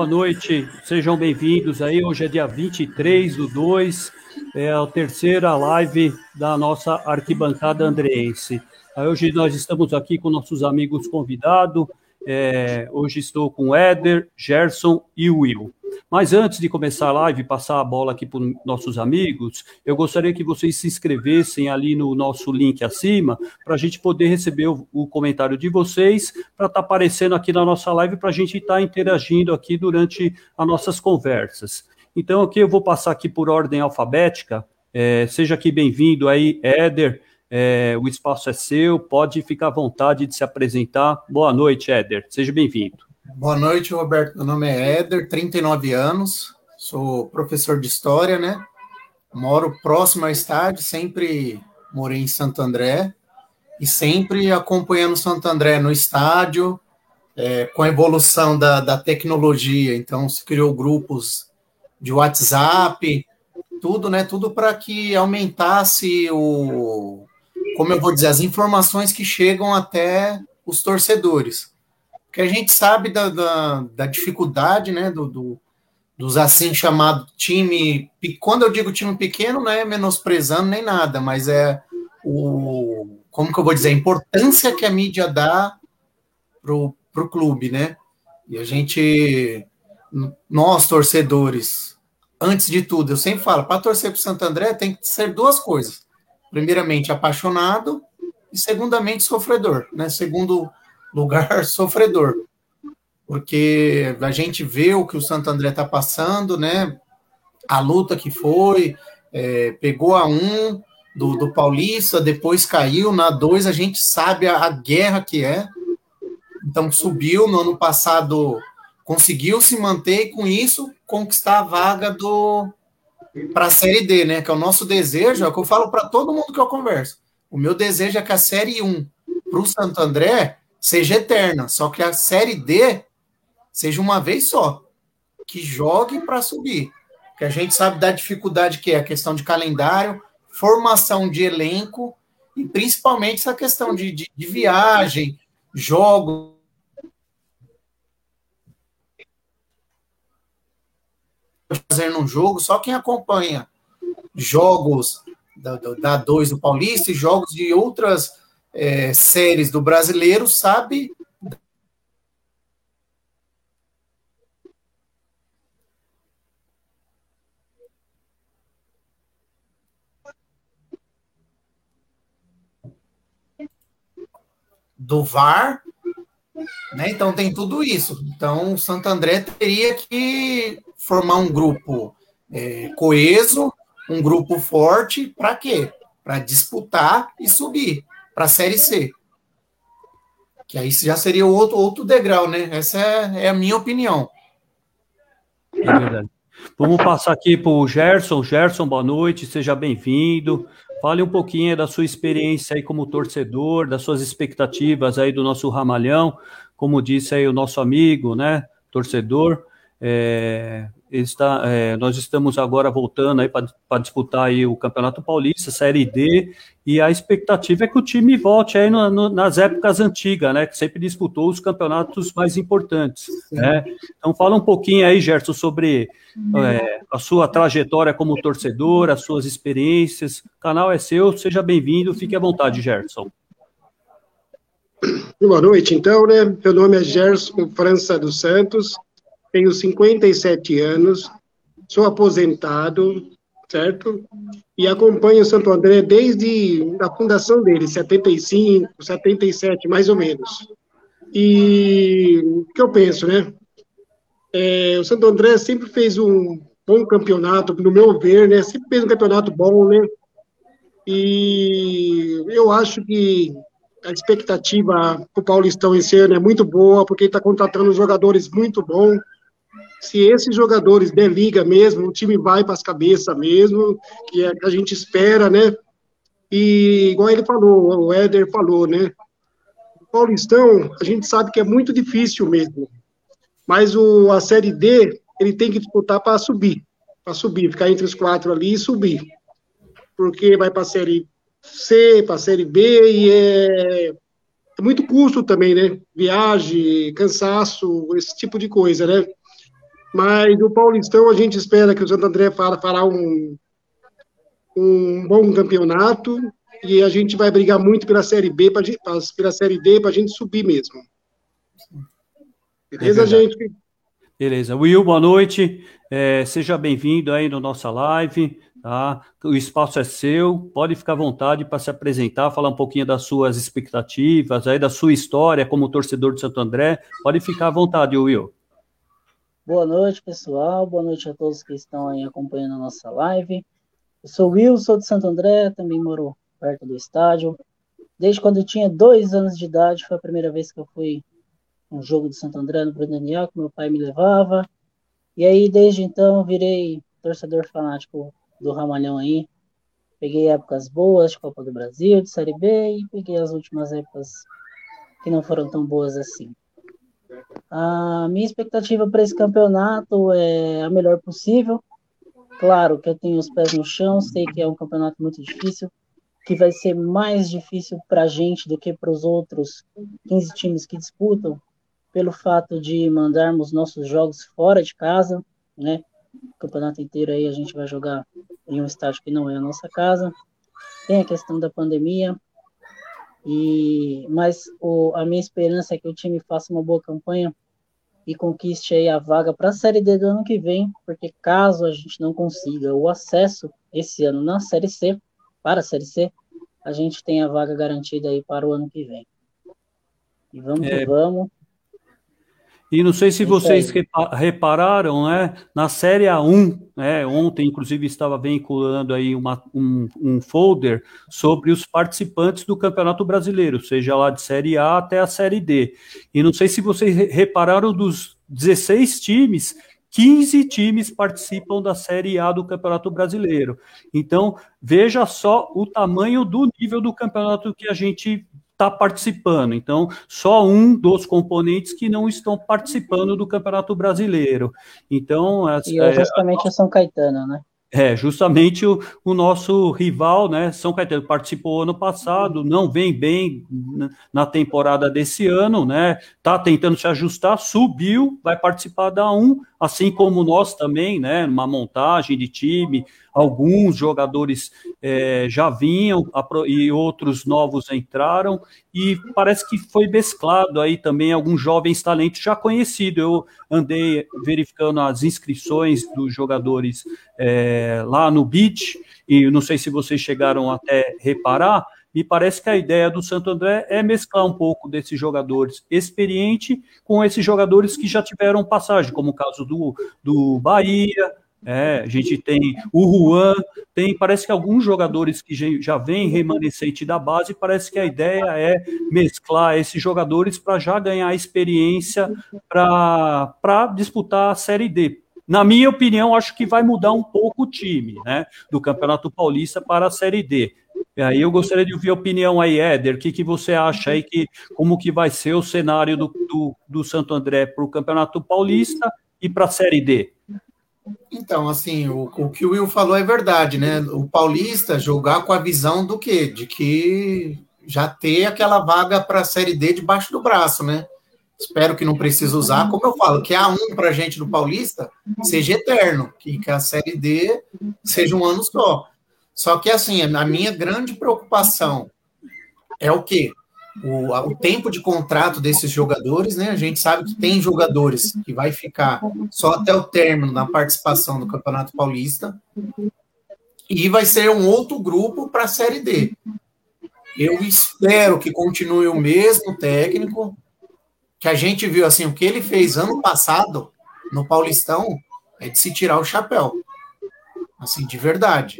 Boa noite, sejam bem-vindos aí. Hoje é dia 23 do 2, é a terceira live da nossa arquibancada andreense. Hoje nós estamos aqui com nossos amigos convidados. É, hoje estou com Éder, Gerson e Will. Mas antes de começar a live, passar a bola aqui para os nossos amigos, eu gostaria que vocês se inscrevessem ali no nosso link acima, para a gente poder receber o, o comentário de vocês, para estar tá aparecendo aqui na nossa live, para a gente estar tá interagindo aqui durante as nossas conversas. Então, aqui eu vou passar aqui por ordem alfabética. É, seja aqui bem-vindo aí, Éder. É, o espaço é seu, pode ficar à vontade de se apresentar. Boa noite, Éder. Seja bem-vindo. Boa noite, Roberto. Meu nome é Éder, 39 anos, sou professor de História, né? Moro próximo ao estádio, sempre morei em Santo André e sempre acompanhando Santo André no estádio, é, com a evolução da, da tecnologia. Então, se criou grupos de WhatsApp, tudo, né? Tudo para que aumentasse o, como eu vou dizer, as informações que chegam até os torcedores que a gente sabe da, da, da dificuldade, né, do, do, dos assim chamados time. Quando eu digo time pequeno, não é menosprezando nem nada, mas é o. Como que eu vou dizer? A importância que a mídia dá pro, pro clube, né? E a gente, nós torcedores, antes de tudo, eu sempre falo, para torcer para Santo André tem que ser duas coisas. Primeiramente, apaixonado e segundamente sofredor, né? Segundo lugar sofredor, porque a gente vê o que o Santo André está passando, né? A luta que foi, é, pegou a um do, do Paulista, depois caiu, na dois a gente sabe a, a guerra que é. Então subiu no ano passado, conseguiu se manter e com isso conquistar a vaga do para a Série D, né? Que é o nosso desejo, é o que eu falo para todo mundo que eu converso. O meu desejo é que a Série 1 para o Santo André seja eterna, só que a Série D seja uma vez só, que jogue para subir. Que a gente sabe da dificuldade que é a questão de calendário, formação de elenco e principalmente essa questão de, de, de viagem, jogos. Fazer num jogo, só quem acompanha jogos da, da 2 do Paulista e jogos de outras é, séries do brasileiro sabe do VAR, né? Então tem tudo isso. Então o Santo André teria que formar um grupo é, coeso, um grupo forte, para quê? Para disputar e subir para a Série C. Que aí já seria outro, outro degrau, né? Essa é, é a minha opinião. É verdade. Vamos passar aqui para o Gerson. Gerson, boa noite, seja bem-vindo. Fale um pouquinho da sua experiência aí como torcedor, das suas expectativas aí do nosso ramalhão, como disse aí o nosso amigo, né, torcedor. É, está, é, nós estamos agora voltando aí para disputar aí o Campeonato Paulista, Série D, e a expectativa é que o time volte aí no, no, nas épocas antigas, né? Que sempre disputou os campeonatos mais importantes. Né? Então fala um pouquinho aí, Gerson, sobre é, a sua trajetória como torcedor, as suas experiências. O canal é seu, seja bem-vindo, fique à vontade, Gerson. Boa noite, então, né? Meu nome é Gerson França dos Santos, tenho 57 anos, sou aposentado, certo? E acompanho o Santo André desde a fundação dele, 75, 77, mais ou menos. E o que eu penso, né? É, o Santo André sempre fez um bom campeonato, no meu ver, né? Sempre fez um campeonato bom, né? E eu acho que a expectativa para o Paulistão esse ano é muito boa, porque está contratando jogadores muito bons se esses jogadores der liga mesmo, o time vai para as cabeças mesmo, que é que a gente espera, né? E igual ele falou, o Éder falou, né? O Paulistão, a gente sabe que é muito difícil mesmo. Mas o, a Série D, ele tem que disputar para subir. Para subir, ficar entre os quatro ali e subir. Porque vai para a Série C, para a Série B, e é, é muito custo também, né? Viagem, cansaço, esse tipo de coisa, né? Mas o Paulistão a gente espera que o Santo André fará um, um bom campeonato e a gente vai brigar muito pela Série B, pra, pela Série D, para a gente subir mesmo. Beleza, é gente? Beleza. Will, boa noite. É, seja bem-vindo aí na nossa live. Tá? O espaço é seu, pode ficar à vontade para se apresentar, falar um pouquinho das suas expectativas, aí da sua história como torcedor de Santo André. Pode ficar à vontade, Will. Boa noite, pessoal. Boa noite a todos que estão aí acompanhando a nossa live. Eu sou o Will, sou de Santo André, também moro perto do estádio. Desde quando eu tinha dois anos de idade, foi a primeira vez que eu fui um jogo de Santo André no Bruno Daniel, que meu pai me levava. E aí, desde então, virei torcedor fanático do Ramalhão aí. Peguei épocas boas de Copa do Brasil, de Série B, e peguei as últimas épocas que não foram tão boas assim. A minha expectativa para esse campeonato é a melhor possível. Claro que eu tenho os pés no chão, sei que é um campeonato muito difícil, que vai ser mais difícil para a gente do que para os outros 15 times que disputam, pelo fato de mandarmos nossos jogos fora de casa, né? O campeonato inteiro aí a gente vai jogar em um estádio que não é a nossa casa. Tem a questão da pandemia, e mas o, a minha esperança é que o time faça uma boa campanha e conquiste aí a vaga para a Série D do ano que vem, porque caso a gente não consiga o acesso esse ano na Série C, para a Série C, a gente tem a vaga garantida aí para o ano que vem. E vamos é, que vamos. E não sei se vocês repararam, né? Na série A1, né? Ontem, inclusive, estava vinculando aí uma, um, um folder sobre os participantes do Campeonato Brasileiro, seja lá de série A até a série D. E não sei se vocês repararam dos 16 times, 15 times participam da Série A do Campeonato Brasileiro. Então, veja só o tamanho do nível do campeonato que a gente está participando. Então, só um dos componentes que não estão participando do Campeonato Brasileiro. Então, e é justamente é, São Caetano, né? É, justamente o, o, nosso rival, né, São Caetano, participou ano passado, não vem bem na temporada desse ano, né, tá tentando se ajustar, subiu, vai participar da 1, assim como nós também, né, uma montagem de time, alguns jogadores é, já vinham e outros novos entraram, e parece que foi mesclado aí também alguns jovens talentos já conhecidos. Eu andei verificando as inscrições dos jogadores é, lá no Beach, e não sei se vocês chegaram até reparar, me parece que a ideia do Santo André é mesclar um pouco desses jogadores experientes com esses jogadores que já tiveram passagem, como o caso do, do Bahia, é, a gente tem o Juan, tem, parece que alguns jogadores que já vêm remanescente da base, parece que a ideia é mesclar esses jogadores para já ganhar experiência para disputar a Série D. Na minha opinião, acho que vai mudar um pouco o time, né, do Campeonato Paulista para a Série D. E aí eu gostaria de ouvir a opinião aí, Éder, o que, que você acha aí, que, como que vai ser o cenário do, do, do Santo André para o Campeonato Paulista e para a Série D? Então, assim, o, o, que o Will falou é verdade, né? O Paulista jogar com a visão do quê? De que já ter aquela vaga para a Série D debaixo do braço, né? Espero que não precise usar. Como eu falo, que a 1 para a gente do Paulista seja eterno, que, que a Série D seja um ano só. Só que, assim, a minha grande preocupação é o quê? O, o, tempo de contrato desses jogadores, né? A gente sabe que tem jogadores que vai ficar só até o término da participação do Campeonato Paulista e vai ser um outro grupo para a Série D. Eu espero que continue o mesmo técnico que a gente viu assim o que ele fez ano passado no Paulistão é de se tirar o chapéu, assim de verdade.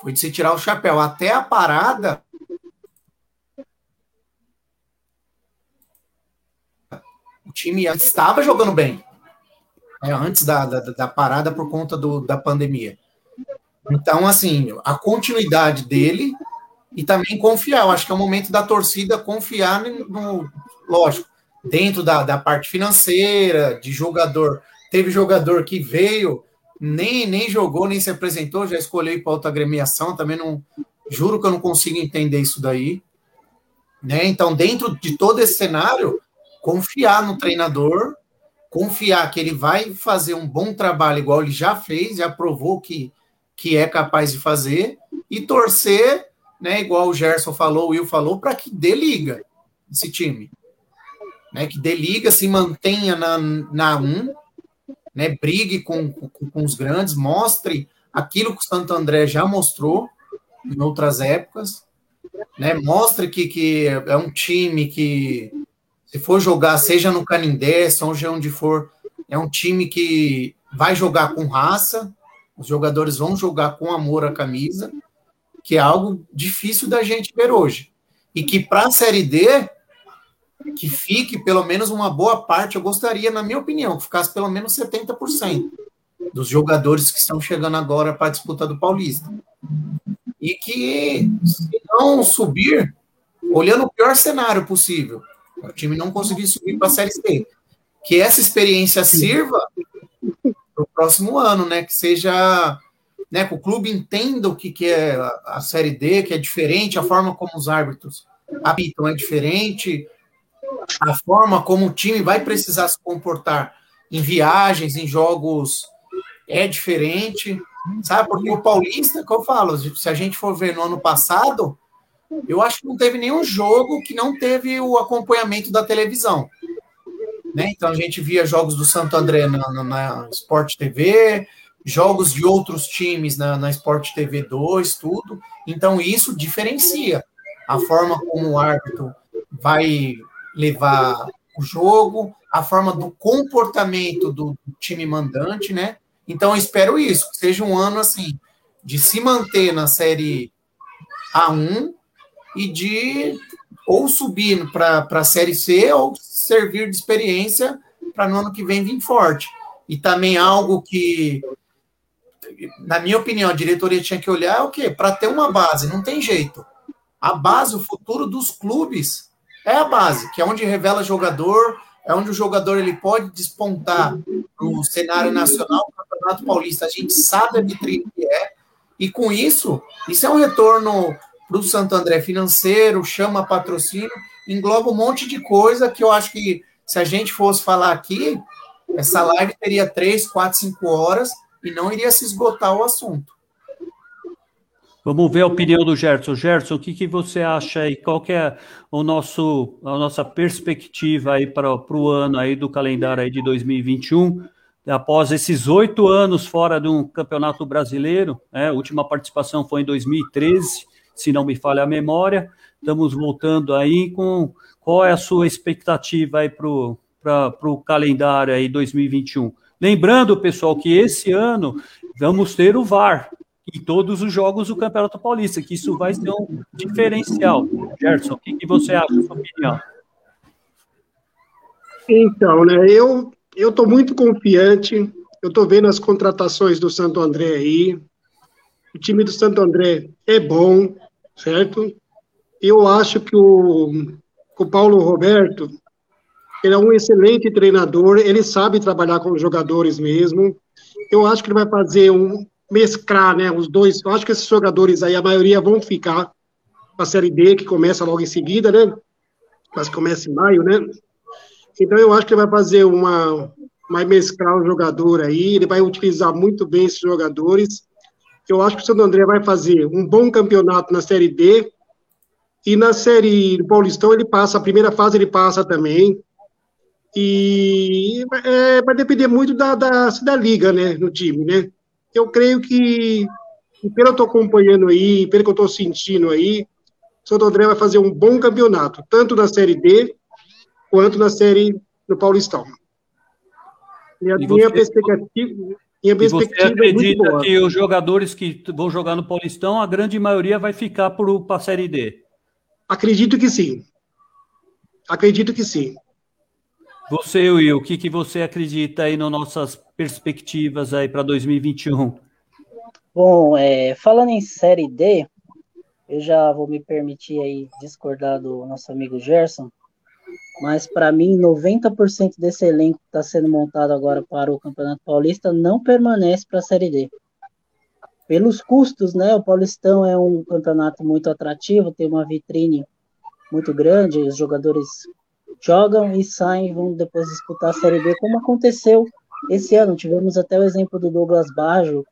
Foi de se tirar o chapéu. Até a parada. O time estava jogando bem. É, antes da, da, da, parada por conta do, da pandemia. Então, assim, a continuidade dele e também confiar. Eu acho que é o momento da torcida confiar no, lógico, dentro da, da parte financeira, de jogador. Teve jogador que veio nem, nem jogou, nem se apresentou, já escolheu para outra agremiação, também não. Juro que eu não consigo entender isso daí. Né? Então, dentro de todo esse cenário, confiar no treinador, confiar que ele vai fazer um bom trabalho, igual ele já fez, já provou que, que é capaz de fazer, e torcer, né, igual o Gerson falou, o Will falou, para que dê liga esse time. Né, que dê liga, se mantenha na, na 1, né, brigue com, com, com os grandes, mostre aquilo que o Santo André já mostrou em outras épocas, né, mostre que, que é um time que, se for jogar, seja no Canindé, seja onde for, é um time que vai jogar com raça, os jogadores vão jogar com amor à camisa, que é algo difícil da gente ver hoje. E que para a Série D, que fique pelo menos uma boa parte, eu gostaria, na minha opinião, que ficasse pelo menos 70% dos jogadores que estão chegando agora para a disputa do Paulista. E que, se não subir, olhando o pior cenário possível, o time não conseguir subir para a Série C, que essa experiência sirva para o próximo ano, né? Que seja. Né, que o clube entenda o que, que é a Série D, que é diferente, a forma como os árbitros habitam é diferente, a forma como o time vai precisar se comportar em viagens, em jogos é diferente, sabe? Porque o Paulista, que eu falo, se a gente for ver no ano passado, eu acho que não teve nenhum jogo que não teve o acompanhamento da televisão. Né? Então a gente via jogos do Santo André na, na, na Sport TV, jogos de outros times na, na Sport TV 2, tudo. Então isso diferencia a forma como o árbitro vai levar o jogo, a forma do comportamento do time mandante, né? Então eu espero isso, que seja um ano assim de se manter na série A1 e de ou subir para a série C ou servir de experiência para no ano que vem vir forte. E também algo que, na minha opinião, a diretoria tinha que olhar é o quê? Para ter uma base, não tem jeito. A base, o futuro dos clubes é a base, que é onde revela jogador, é onde o jogador ele pode despontar no cenário nacional, no Campeonato Paulista. A gente sabe a vitrine que é, e com isso, isso é um retorno para o Santo André financeiro, chama patrocínio, engloba um monte de coisa que eu acho que se a gente fosse falar aqui, essa live teria três, quatro, cinco horas e não iria se esgotar o assunto. Vamos ver a opinião do Gerson. Gerson, o que, que você acha aí? Qual que é o nosso, a nossa perspectiva aí para o ano aí do calendário aí de 2021? Após esses oito anos fora de um campeonato brasileiro, né, a última participação foi em 2013, se não me falha a memória. Estamos voltando aí com qual é a sua expectativa aí para o calendário aí 2021? Lembrando, pessoal, que esse ano vamos ter o VAR, em todos os jogos do Campeonato Paulista, que isso vai ser um diferencial. Gerson, o que, que você acha, sua opinião? Então, né, eu eu estou muito confiante, eu estou vendo as contratações do Santo André aí, o time do Santo André é bom, certo? Eu acho que o, o Paulo Roberto, ele é um excelente treinador, ele sabe trabalhar com os jogadores mesmo, eu acho que ele vai fazer um, mesclar, né, os dois. Eu acho que esses jogadores aí, a maioria vão ficar para a Série B, que começa logo em seguida, né? Mas começa em maio, né? Então eu acho que ele vai fazer uma. Vai mesclar o jogador aí, ele vai utilizar muito bem esses jogadores. Eu acho que o Santo André vai fazer um bom campeonato na Série D. E na Série do Paulistão ele passa, a primeira fase ele passa também. E é, vai depender muito da, da, da liga, né, no time, né? eu creio que, pelo que eu estou acompanhando aí, pelo que eu estou sentindo aí, o Santo André vai fazer um bom campeonato, tanto na Série D quanto na Série do Paulistão. E a e minha você, perspectiva. Minha perspectiva você acredita é que os jogadores que vão jogar no Paulistão, a grande maioria vai ficar para a Série D? Acredito que sim. Acredito que sim. Você, Will, o que, que você acredita aí nas nossas perspectivas aí para 2021? Bom, é, falando em Série D, eu já vou me permitir aí discordar do nosso amigo Gerson, mas para mim 90% desse elenco que está sendo montado agora para o Campeonato Paulista não permanece para a Série D. Pelos custos, né? O Paulistão é um campeonato muito atrativo, tem uma vitrine muito grande, os jogadores jogam e saem, vão depois disputar a Série B, como aconteceu esse ano. Tivemos até o exemplo do Douglas Baggio,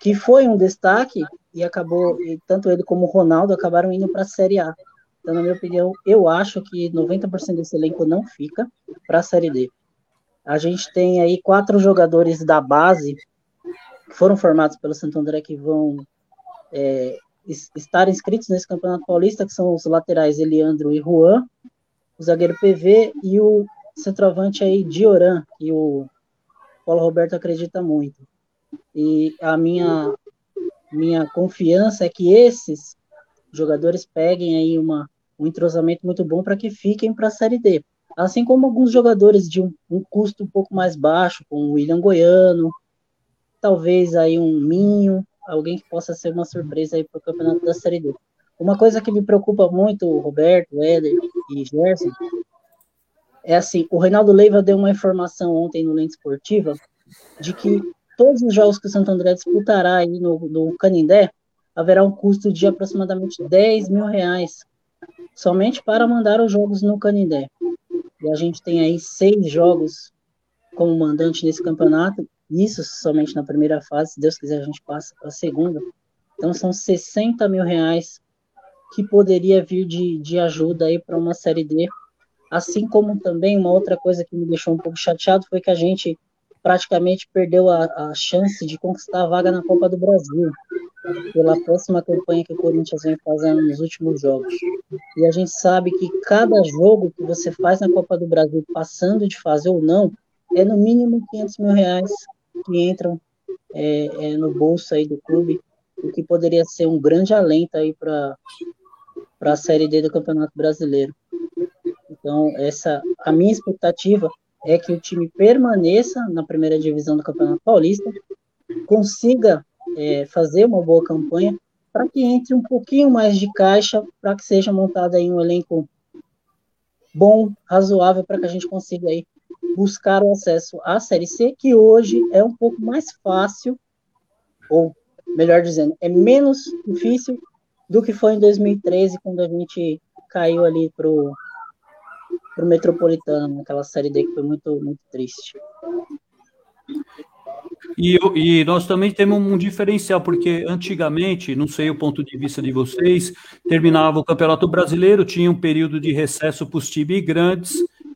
que foi um destaque e acabou, e tanto ele como o Ronaldo acabaram indo para a Série A. Então, na minha opinião, eu acho que 90% desse elenco não fica para a Série D. A gente tem aí quatro jogadores da base que foram formados pelo Santo André que vão é, estar inscritos nesse Campeonato Paulista, que são os laterais Eliandro e Juan, o zagueiro PV e o centroavante aí Dioran, que o Paulo Roberto acredita muito. E a minha minha confiança é que esses jogadores peguem aí uma, um entrosamento muito bom para que fiquem para a Série D. Assim como alguns jogadores de um, um, custo um pouco mais baixo, como o William Goiano, talvez aí um Minho, alguém que possa ser uma surpresa aí para o campeonato da Série D. Uma coisa que me preocupa muito, Roberto, Éder e Gerson, é assim, o Reinaldo Leiva deu uma informação ontem no Lente Esportiva de que todos os jogos que o Santo André disputará aí no, no Canindé, haverá um custo de aproximadamente 10 mil reais somente para mandar os jogos no Canindé. E a gente tem aí seis jogos como mandante nesse campeonato, isso somente na primeira fase, se Deus quiser a gente passa para a segunda. Então são 60 mil reais que poderia vir de, de ajuda aí para uma Série D. Assim como também uma outra coisa que me deixou um pouco chateado foi que a gente praticamente perdeu a, a chance de conquistar a vaga na Copa do Brasil pela próxima campanha que o Corinthians vem fazendo nos últimos jogos. E a gente sabe que cada jogo que você faz na Copa do Brasil, passando de fase ou não, é no mínimo 500 mil reais que entram é, é, no bolso aí do clube, o que poderia ser um grande alento aí para a Série D do Campeonato Brasileiro. Então, essa a minha expectativa é que o time permaneça na primeira divisão do Campeonato Paulista, consiga é, fazer uma boa campanha, para que entre um pouquinho mais de caixa, para que seja montado aí um elenco bom, razoável, para que a gente consiga aí buscar o acesso à Série C, que hoje é um pouco mais fácil, ou melhor dizendo, é menos difícil do que foi em 2013, quando a gente caiu ali pro, pro Metropolitano, naquela série D que foi muito, muito triste. E, e, nós também temos um diferencial, porque antigamente, não sei o ponto de vista de vocês, terminava o Campeonato Brasileiro, tinha um período de recesso para os times grandes,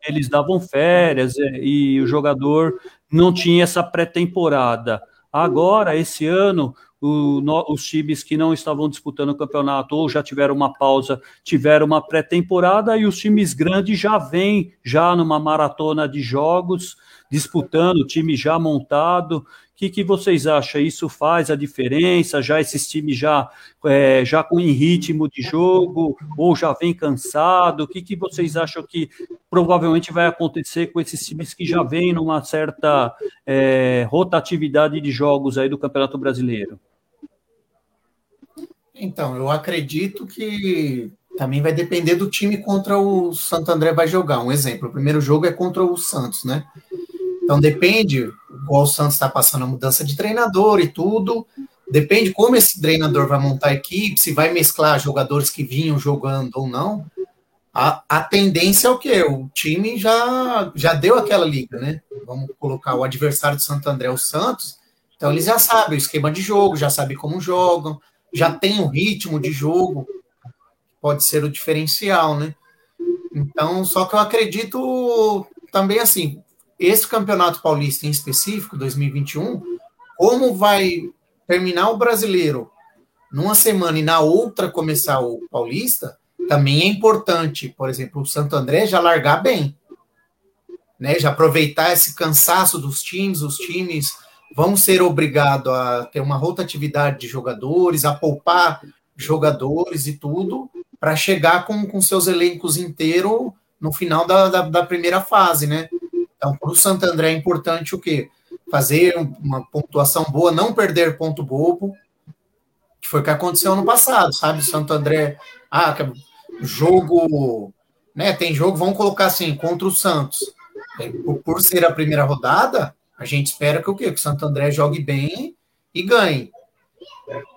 eles davam férias é, e o jogador não tinha essa pré-temporada. Agora, esse ano, o, no, os times que não estavam disputando o campeonato ou já tiveram uma pausa, tiveram uma pré-temporada e os times grandes já vêm já numa maratona de jogos, disputando, time já montado. O que, que vocês acham? Isso faz a diferença? Já esses times já, é, já com em ritmo de jogo ou já vem cansado? O que, que vocês acham que provavelmente vai acontecer com esses times que já vêm numa certa é, rotatividade de jogos aí do Campeonato Brasileiro? Então, eu acredito que também vai depender do time contra o Santo André vai jogar. Um exemplo, o primeiro jogo é contra o Santos, né? Então depende, igual o Santos está passando a mudança de treinador e tudo, depende como esse treinador vai montar a equipe, se vai mesclar jogadores que vinham jogando ou não. A, a tendência é o quê? O time já, já deu aquela liga, né? Vamos colocar o adversário do Santo André, o Santos. Então eles já sabem o esquema de jogo, já sabem como jogam, já tem o ritmo de jogo, pode ser o diferencial, né? Então, só que eu acredito também assim, esse campeonato paulista em específico, 2021, como vai terminar o brasileiro numa semana e na outra começar o paulista, também é importante, por exemplo, o Santo André já largar bem, né? Já aproveitar esse cansaço dos times, os times vão ser obrigados a ter uma rotatividade de jogadores, a poupar jogadores e tudo, para chegar com, com seus elencos inteiros no final da, da, da, primeira fase, né? Então, para o Santo André é importante o quê? Fazer uma pontuação boa, não perder ponto bobo, que foi o que aconteceu no passado, sabe? Santo André, ah, jogo, né? Tem jogo, vamos colocar assim, contra o Santos. Por, por ser a primeira rodada, a gente espera que o quê? Que o Santo André jogue bem e ganhe.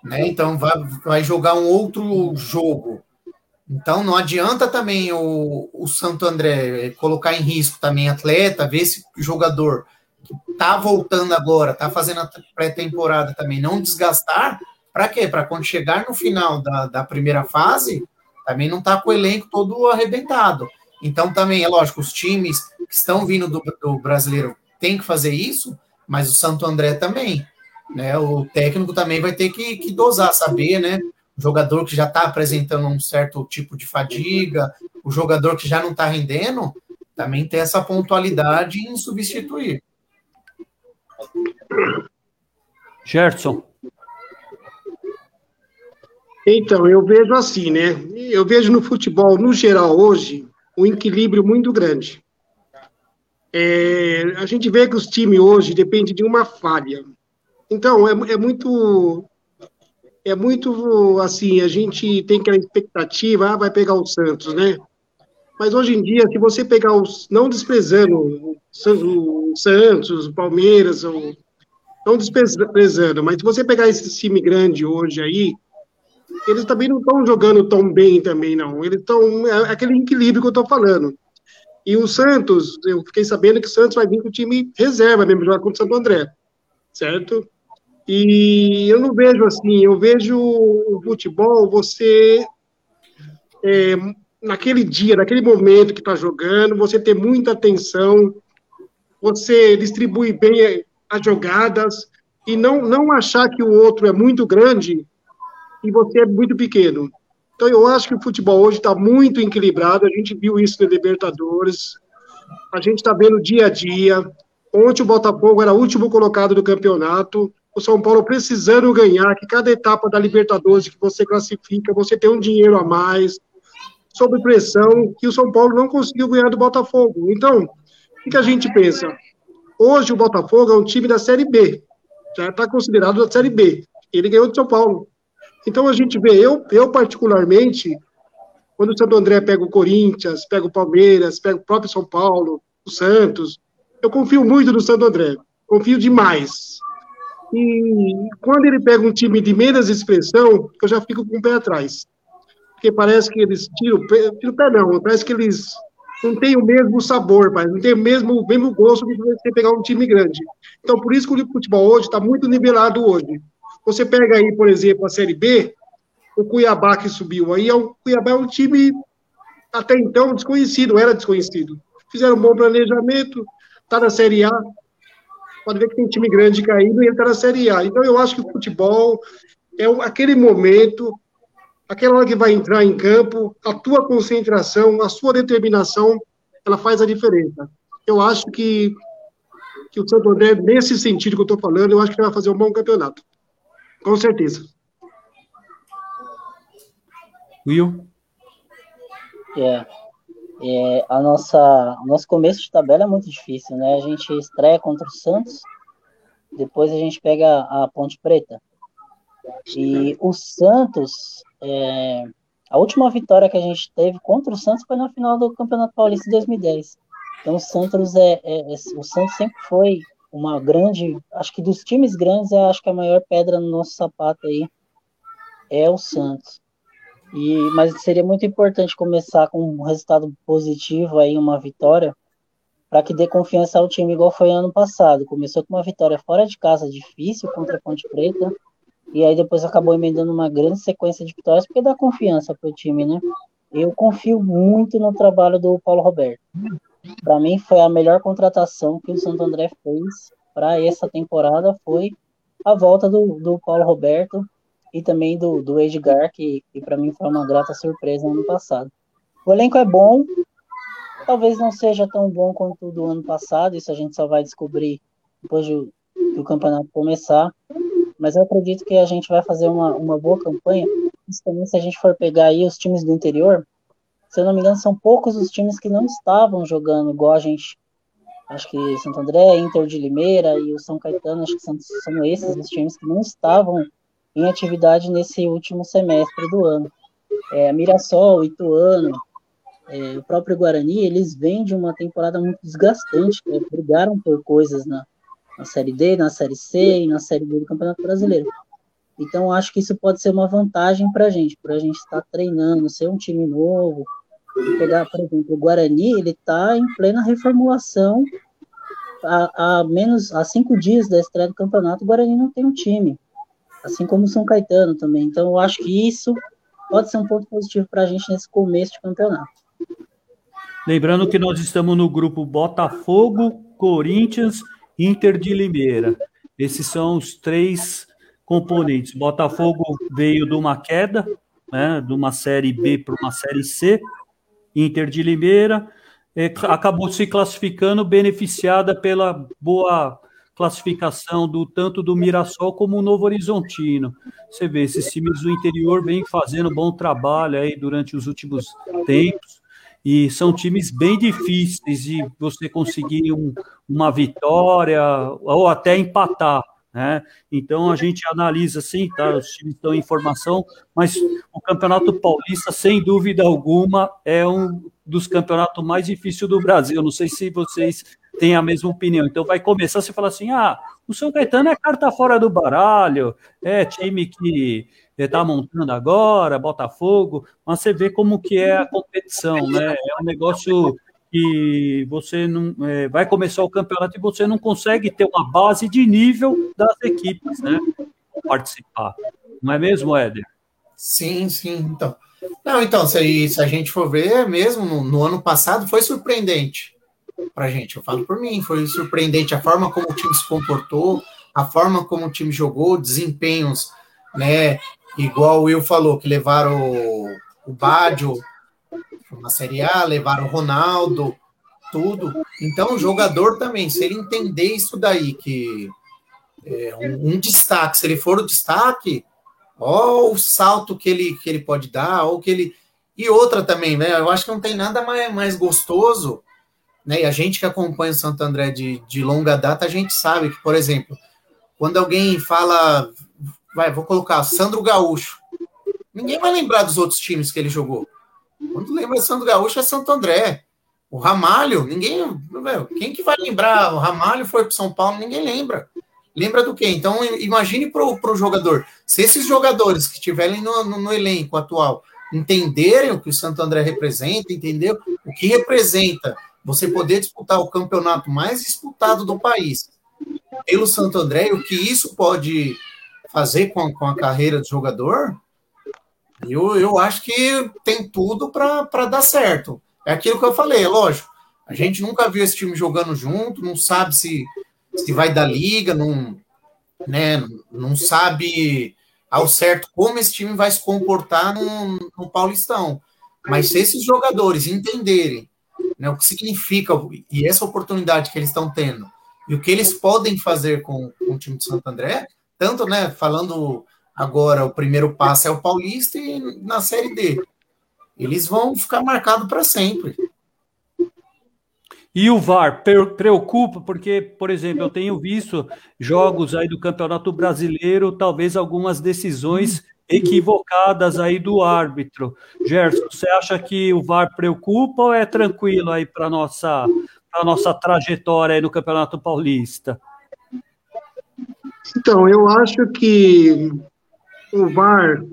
Né? Então vai, vai jogar um outro jogo Então não adianta também o, o Santo André colocar em risco também atleta, ver esse jogador que está voltando agora, está fazendo a pré-temporada também, não desgastar, para quê? Para quando chegar no final da, da primeira fase, também não está com o elenco todo arrebentado. Então também, é lógico, os times que estão vindo do, do brasileiro têm que fazer isso, mas o Santo André também. Né? O técnico também vai ter que, que dosar, saber, né? O jogador que já está apresentando um certo tipo de fadiga, o jogador que já não está rendendo, também tem essa pontualidade em substituir. Gerson. Então, eu vejo assim, né? Eu vejo no futebol, no geral, hoje, um equilíbrio muito grande. É, a gente vê que os times hoje dependem de uma falha. Então, é, é muito. É muito assim, a gente tem aquela expectativa, ah, vai pegar o Santos, né? Mas hoje em dia, se você pegar os. Não desprezando o Santos, o Palmeiras, não desprezando, mas se você pegar esse time grande hoje aí, eles também não estão jogando tão bem também, não. Eles estão. É aquele equilíbrio que eu estou falando. E o Santos, eu fiquei sabendo que o Santos vai vir com o time reserva mesmo, jogar contra o Santo André, certo? E eu não vejo assim, eu vejo o futebol, você, é, naquele dia, naquele momento que está jogando, você ter muita atenção, você distribui bem as jogadas e não, não achar que o outro é muito grande e você é muito pequeno. Então, eu acho que o futebol hoje está muito equilibrado. A gente viu isso na Libertadores. A gente está vendo dia a dia. Ontem o Botafogo era o último colocado do campeonato. O São Paulo precisando ganhar, que cada etapa da Libertadores que você classifica, você tem um dinheiro a mais, sob pressão, que o São Paulo não conseguiu ganhar do Botafogo. Então, o que, a gente pensa? Hoje o Botafogo é um time da Série B, já está considerado da Série B. Ele ganhou do São Paulo. Então a gente vê, eu, eu particularmente, quando o Santo André pega o Corinthians, pega o Palmeiras, pega o próprio São Paulo, o Santos, eu confio muito no Santo André, confio demais. E quando ele pega um time de menos expressão, eu já fico com o pé atrás. Porque parece que eles tiram, tiram o pé, não, parece que eles não têm o mesmo sabor, pai, não tem o mesmo, o mesmo gosto de você pegar um time grande. Então, por isso que o futebol hoje está muito nivelado hoje. Você pega aí, por exemplo, a Série B, o Cuiabá que subiu aí, é o Cuiabá é um time até então desconhecido, era desconhecido. Fizeram um bom planejamento, está na Série A. Pode ver que tem time grande caindo e está na Série A. Então eu acho que o futebol é aquele momento, aquela hora que vai entrar em campo, a tua concentração, a sua determinação, ela faz a diferença. Eu acho que, que o Santo André, nesse sentido que eu estou falando, eu acho que vai fazer um bom campeonato. Com certeza. Will? É, é, a nossa, o nosso começo de tabela é muito difícil, né? A gente estreia contra o Santos, depois a gente pega a Ponte Preta. E o Santos, é, a última vitória que a gente teve contra o Santos foi na final do Campeonato Paulista de 2010. Então o Santos é, é, é o Santos sempre foi uma grande, acho que dos times grandes, acho que a maior pedra no nosso sapato aí é o Santos. E, mas seria muito importante começar com um resultado positivo aí, uma vitória, para que dê confiança ao time igual foi ano passado. Começou com uma vitória fora de casa difícil contra a Ponte Preta, e aí depois acabou emendando uma grande sequência de vitórias, porque dá confiança para o time, né? Eu confio muito no trabalho do Paulo Roberto. Para mim, foi a melhor contratação que o Santo André fez para essa temporada. Foi a volta do, do Paulo Roberto e também do, do Edgar, que, que para mim foi uma grata surpresa no ano passado. O elenco é bom, talvez não seja tão bom quanto o do ano passado, isso a gente só vai descobrir depois do, do campeonato começar. Mas eu acredito que a gente vai fazer uma, uma boa campanha, principalmente se a gente for pegar aí os times do interior, se eu não me engano, são poucos os times que não estavam jogando igual a gente. Acho que Santo André, Inter de Limeira e o São Caetano, acho que são, são esses os times que não estavam em atividade nesse último semestre do ano. É, Mirassol, Ituano, é, o próprio Guarani, eles vêm de uma temporada muito desgastante, né? brigaram por coisas na, na Série D, na Série C e na Série B do Campeonato Brasileiro. Então, acho que isso pode ser uma vantagem para a gente, para a gente estar tá treinando, ser um time novo. Pegar, por exemplo, o Guarani, ele está em plena reformulação. Há, menos, há cinco dias da estreia do campeonato, o Guarani não tem um time. Assim como São Caetano também. Então, eu acho que isso pode ser um ponto positivo para a gente nesse começo de campeonato. Lembrando que nós estamos no grupo Botafogo, Corinthians, Inter de Limeira. Esses são os três componentes. Botafogo veio de uma queda, né, de uma série B para uma série C. Inter de Limeira é, acabou se classificando beneficiada pela boa classificação do tanto do Mirassol como o Novo Horizontino. Você vê, esses times do interior vêm fazendo bom trabalho aí durante os últimos tempos e são times bem difíceis de você conseguir um, uma vitória ou até empatar. Né? Então a gente analisa assim, tá? Os times estão em formação, mas o Campeonato Paulista, sem dúvida alguma, é um dos campeonatos mais difíceis do Brasil. Não sei se vocês têm a mesma opinião. Então vai começar você falar assim: ah, o São Caetano é carta fora do baralho, é time que está montando agora, Botafogo, mas você vê como que é a competição, né? É um negócio que você não é, vai começar o campeonato e você não consegue ter uma base de nível das equipes, né? Participar. Não é mesmo, Éder? Sim, sim. Então, não, então se, se a gente for ver, mesmo no, no ano passado foi surpreendente para gente. Eu falo por mim, foi surpreendente a forma como o time se comportou, a forma como o time jogou, desempenhos, né? Igual o Will falou, que levaram o, o Bádio na Série A, levaram o Ronaldo, tudo. Então, o jogador também, se ele entender isso daí, que é um, um destaque, se ele for o destaque, ó o salto que ele, que ele pode dar, ou que ele. E outra também, né? Eu acho que não tem nada mais, mais gostoso, né? E a gente que acompanha o Santo André de, de longa data, a gente sabe que, por exemplo, quando alguém fala, vai, vou colocar Sandro Gaúcho, ninguém vai lembrar dos outros times que ele jogou. Quando lembra Santo Gaúcho é Santo André. O Ramalho, ninguém. quem que vai lembrar? O Ramalho foi para São Paulo, ninguém lembra. Lembra do quê? Então, imagine para o jogador. Se esses jogadores que estiverem no, no, no, elenco atual entenderem o que o Santo André representa, entender o que representa você poder disputar o campeonato mais disputado do país pelo Santo André o que isso pode fazer com, com a carreira do jogador, eu, eu acho que tem tudo para dar certo. É aquilo que eu falei, é lógico. A gente nunca viu esse time jogando junto, não sabe se, se vai dar liga, não, né, não sabe ao certo como esse time vai se comportar no, no Paulistão. Mas se esses jogadores entenderem né, o que significa e essa oportunidade que eles estão tendo e o que eles podem fazer com, com o time de Santo André, tanto né, falando Agora, o primeiro passo é o Paulista e na Série D. Eles vão ficar marcados para sempre. E o VAR preocupa, porque, por exemplo, eu tenho visto jogos aí do Campeonato Brasileiro, talvez algumas decisões equivocadas aí do árbitro. Gerson, você acha que o VAR preocupa ou é tranquilo aí para nossa para nossa trajetória aí no Campeonato Paulista? Então, eu acho que o VAR,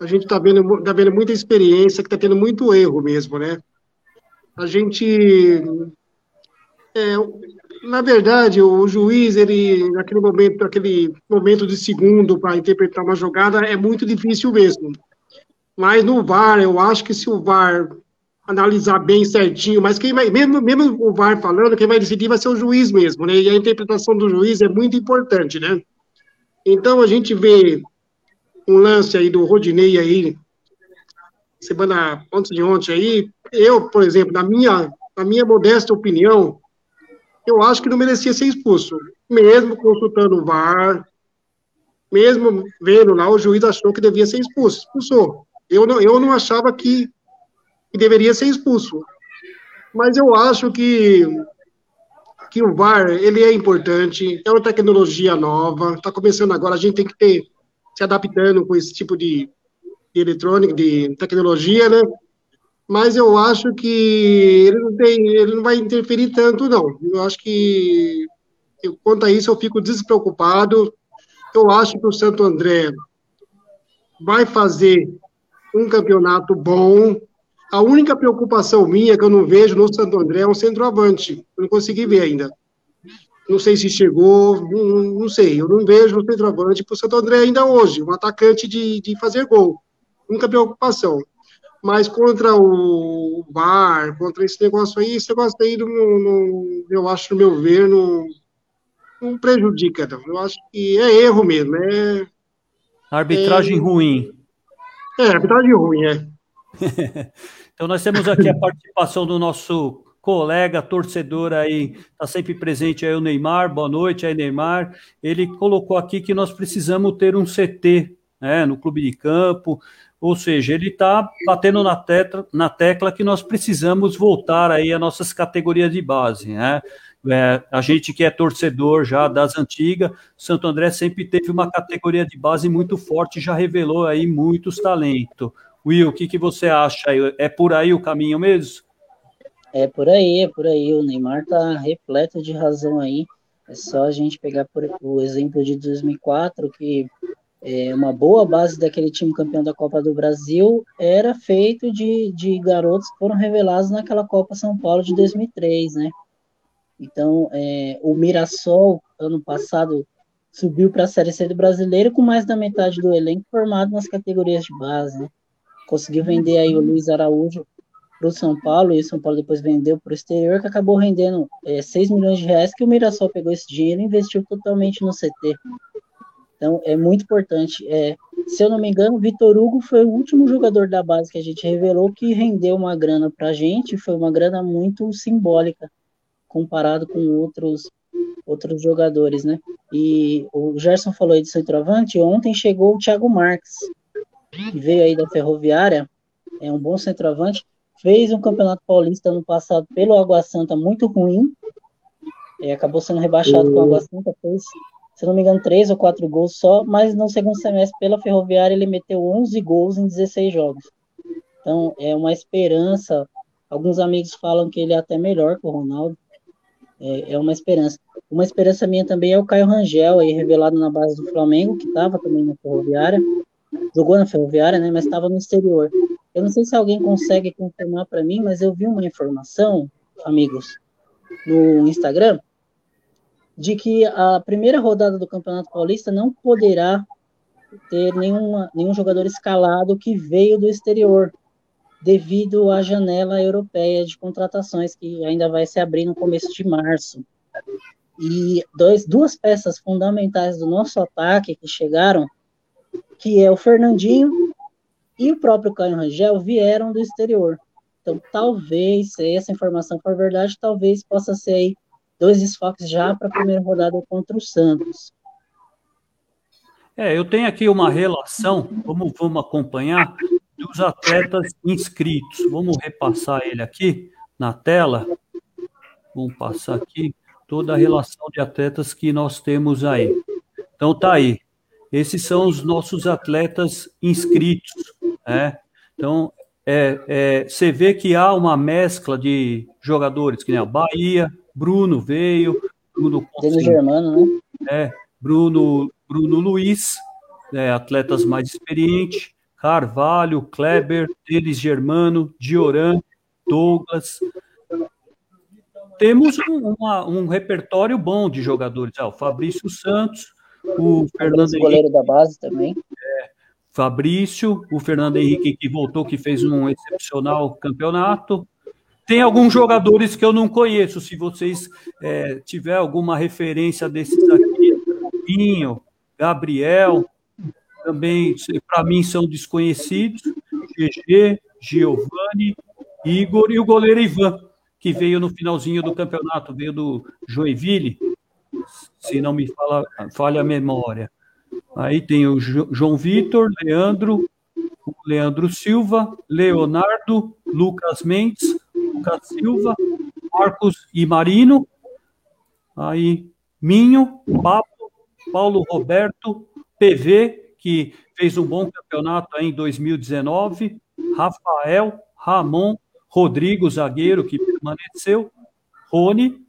a gente está vendo, tá vendo muita experiência que está tendo muito erro mesmo, né? A gente. É, na verdade, o juiz, ele, naquele momento, aquele momento de segundo para interpretar uma jogada, é muito difícil mesmo. Mas no VAR, eu acho que se o VAR analisar bem certinho, mas quem vai, mesmo, mesmo o VAR falando, quem vai decidir vai ser o juiz mesmo, né? E a interpretação do juiz é muito importante, né? Então a gente vê um lance aí do Rodinei aí, semana antes de ontem aí, eu, por exemplo, na minha, na minha modesta opinião, eu acho que não merecia ser expulso, mesmo consultando o VAR, mesmo vendo lá, o juiz achou que devia ser expulso, expulsou. Eu não, eu não achava que, que deveria ser expulso. Mas eu acho que, que o VAR, ele é importante, é uma tecnologia nova, está começando agora, a gente tem que ter se adaptando com esse tipo de, de eletrônica, de tecnologia, né? Mas eu acho que ele não tem, ele não vai interferir tanto, não. Eu acho que quanto a isso eu fico despreocupado. Eu acho que o Santo André vai fazer um campeonato bom. A única preocupação minha que eu não vejo no Santo André é um centroavante. Eu não consegui ver ainda. Não sei se chegou, não, não sei. Eu não vejo um centroavante para o Santo André ainda hoje, um atacante de, de fazer gol. Única preocupação. Mas contra o VAR, contra esse negócio aí, esse negócio aí, não, não, eu acho, no meu ver, não, não prejudica. Não. Eu acho que é erro mesmo. É, arbitragem é, ruim. É, arbitragem ruim, é. então nós temos aqui a participação do nosso colega torcedor aí, está sempre presente aí o Neymar, boa noite aí Neymar, ele colocou aqui que nós precisamos ter um CT né, no clube de campo, ou seja, ele está batendo na, tetra, na tecla que nós precisamos voltar aí às nossas categorias de base, né? É, a gente que é torcedor já das antigas, Santo André sempre teve uma categoria de base muito forte, já revelou aí muitos talentos. Will, o que, que você acha? É por aí o caminho mesmo? É por aí, é por aí. O Neymar tá repleto de razão aí. É só a gente pegar por, o exemplo de 2004, que é, uma boa base daquele time campeão da Copa do Brasil era feito de, de garotos que foram revelados naquela Copa São Paulo de 2003, né? Então, é, o Mirassol, ano passado, subiu para a Série C do Brasileiro com mais da metade do elenco formado nas categorias de base, né? Conseguiu vender aí o Luiz Araújo para o São Paulo, e o São Paulo depois vendeu para o exterior, que acabou rendendo é, 6 milhões de reais, que o Mirassol pegou esse dinheiro e investiu totalmente no CT. Então, é muito importante. É, se eu não me engano, o Vitor Hugo foi o último jogador da base que a gente revelou que rendeu uma grana para a gente, foi uma grana muito simbólica, comparado com outros outros jogadores, né? E o Gerson falou aí de centroavante, ontem chegou o Thiago Marques, que veio aí da Ferroviária, é um bom centroavante, fez um campeonato paulista no passado pelo Água Santa muito ruim, é, acabou sendo rebaixado com o Água Santa, fez, se não me engano, três ou quatro gols só, mas no segundo semestre pela Ferroviária ele meteu 11 gols em 16 jogos. Então é uma esperança. Alguns amigos falam que ele é até melhor que o Ronaldo. É, é uma esperança. Uma esperança minha também é o Caio Rangel, aí revelado na base do Flamengo, que estava também na Ferroviária. Jogou na Ferroviária, né? Mas estava no exterior. Eu não sei se alguém consegue confirmar para mim, mas eu vi uma informação, amigos, no Instagram, de que a primeira rodada do Campeonato Paulista não poderá ter nenhuma, nenhum jogador escalado que veio do exterior, devido à janela europeia de contratações que ainda vai se abrir no começo de março. E dois, duas peças fundamentais do nosso ataque que chegaram, que é o Fernandinho e o próprio Caio Rangel vieram do exterior. Então, talvez, se essa informação for verdade, talvez possa ser aí dois desfoques já para a primeira rodada contra o Santos. É, eu tenho aqui uma relação, vamos, vamos acompanhar, dos atletas inscritos. Vamos repassar ele aqui na tela. Vamos passar aqui toda a relação de atletas que nós temos aí. Então tá aí. Esses são os nossos atletas inscritos. Né? Então, é, é, você vê que há uma mescla de jogadores, que nem a Bahia, Bruno veio, Bruno Denis Germano, né? É, Bruno, Bruno Luiz, é, atletas mais experientes, Carvalho, Kleber, Denis Germano, Dioran, Douglas. Temos um, uma, um repertório bom de jogadores. Ah, o Fabrício Santos, o Fernando Henrique. goleiro da base também. É, Fabrício, o Fernando Henrique que voltou, que fez um excepcional campeonato. Tem alguns jogadores que eu não conheço. Se vocês é, tiver alguma referência desses aqui, Pinho, Gabriel, também para mim são desconhecidos. GG, Giovanni, Igor e o goleiro Ivan, que veio no finalzinho do campeonato, veio do Joinville, se não me fala, falha a memória. Aí tem o João Vitor, Leandro, o Leandro Silva, Leonardo, Lucas Mendes, Lucas Silva, Marcos e Marino, aí Minho, Papo, Paulo Roberto, PV, que fez um bom campeonato em 2019, Rafael, Ramon, Rodrigo, zagueiro, que permaneceu, Rony,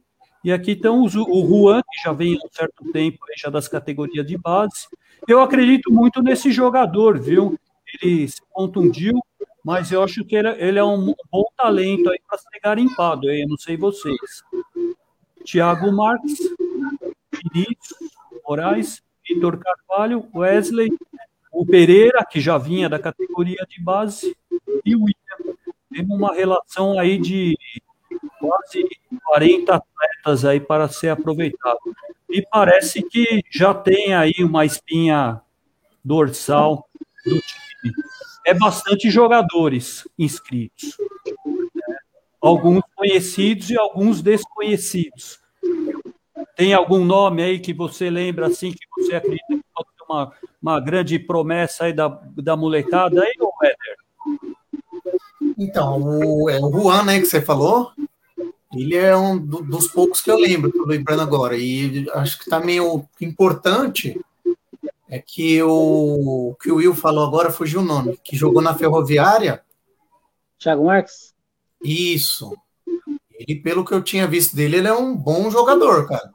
E aqui estão os, o Juan, que já vem há um certo tempo já das categorias de base. Eu acredito muito nesse jogador, viu? Ele se contundiu, mas eu acho que ele, é um bom talento aí para ser garimpado, eu não sei vocês. Thiago Marques, Vinícius Moraes, Vitor Carvalho, Wesley, o Pereira, que já vinha da categoria de base, e o William. Temos uma relação aí de quase 40 atletas aí para ser aproveitado. E parece que já tem aí uma espinha dorsal do time. É bastante jogadores inscritos. Alguns conhecidos e alguns desconhecidos. Tem algum nome aí que você lembra assim que você acredita que pode ser uma, uma grande promessa aí da, da molecada aí, ou Éder? Então, o, é o Juan, né, que você falou, ele é um do, dos poucos que eu lembro, estou lembrando agora. E acho que está meio importante é que o que o Will falou agora fugiu o nome, que jogou na Ferroviária. Thiago Marques? Isso. Ele, pelo que eu tinha visto dele, ele é um bom jogador, cara.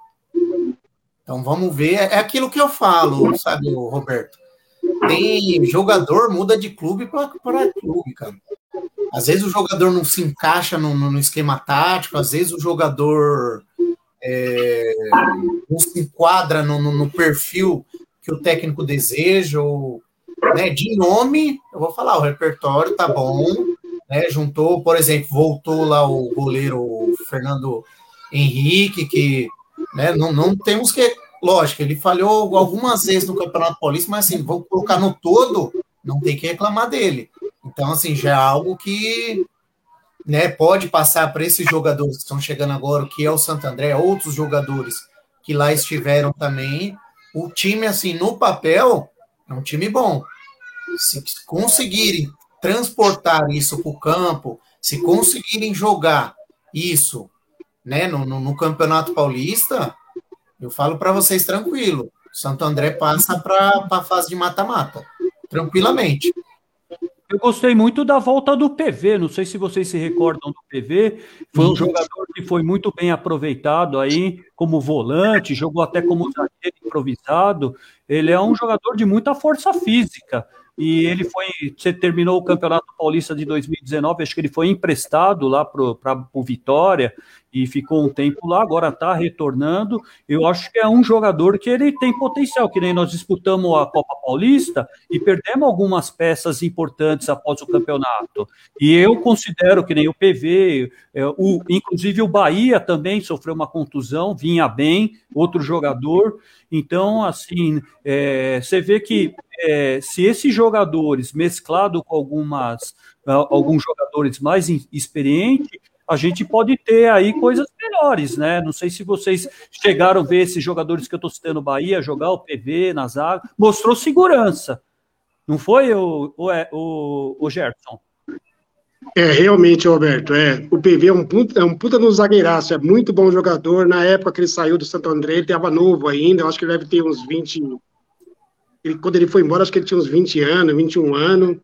Então vamos ver. É aquilo que eu falo, sabe, Roberto? Tem jogador muda de clube para clube, cara. Às vezes o jogador não se encaixa no, no esquema tático, às vezes o jogador é, não se enquadra no, no, no, perfil que o técnico deseja, ou, né, de nome, eu vou falar, o repertório tá bom, né, juntou, por exemplo, voltou lá o goleiro Fernando Henrique, que né, não, não temos que, lógico, ele falhou algumas vezes no Campeonato Paulista, mas assim, vou colocar no todo, não tem que reclamar dele. Então, assim, já é algo que né, pode passar para esses jogadores que estão chegando agora, que é o Santo André, outros jogadores que lá estiveram também. O time, assim, no papel, é um time bom. Se conseguirem transportar isso para o campo, se conseguirem jogar isso né, no, no, no Campeonato Paulista, eu falo para vocês tranquilo. Santo André passa para a fase de mata-mata, tranquilamente. Eu gostei muito da volta do PV, não sei se vocês se recordam do PV, foi um jogador que foi muito bem aproveitado aí como volante, jogou até como improvisado. Ele é um jogador de muita força física e ele foi, você terminou o Campeonato Paulista de 2019, acho que ele foi emprestado lá para o Vitória e ficou um tempo lá, agora está retornando. Eu acho que é um jogador que ele tem potencial, que nem nós disputamos a Copa Paulista e perdemos algumas peças importantes após o campeonato. E eu considero que nem o PV, é, o, inclusive o Bahia também sofreu uma contusão, vinha bem, outro jogador. Então, assim, é, você vê que é, se esses jogadores, mesclado com algumas, alguns jogadores mais experientes, a gente pode ter aí coisas melhores, né? Não sei se vocês chegaram a ver esses jogadores que eu estou citando Bahia jogar o PV na zaga, mostrou segurança. Não foi o, o, é, o, o Gerson? É, realmente, Roberto, é. O PV é um puta, é um puta no zagueiraço, é muito bom jogador. Na época que ele saiu do Santo André, ele estava novo ainda, eu acho que ele deve ter uns 20. Ele, quando ele foi embora, acho que ele tinha uns 20 anos, 21 anos.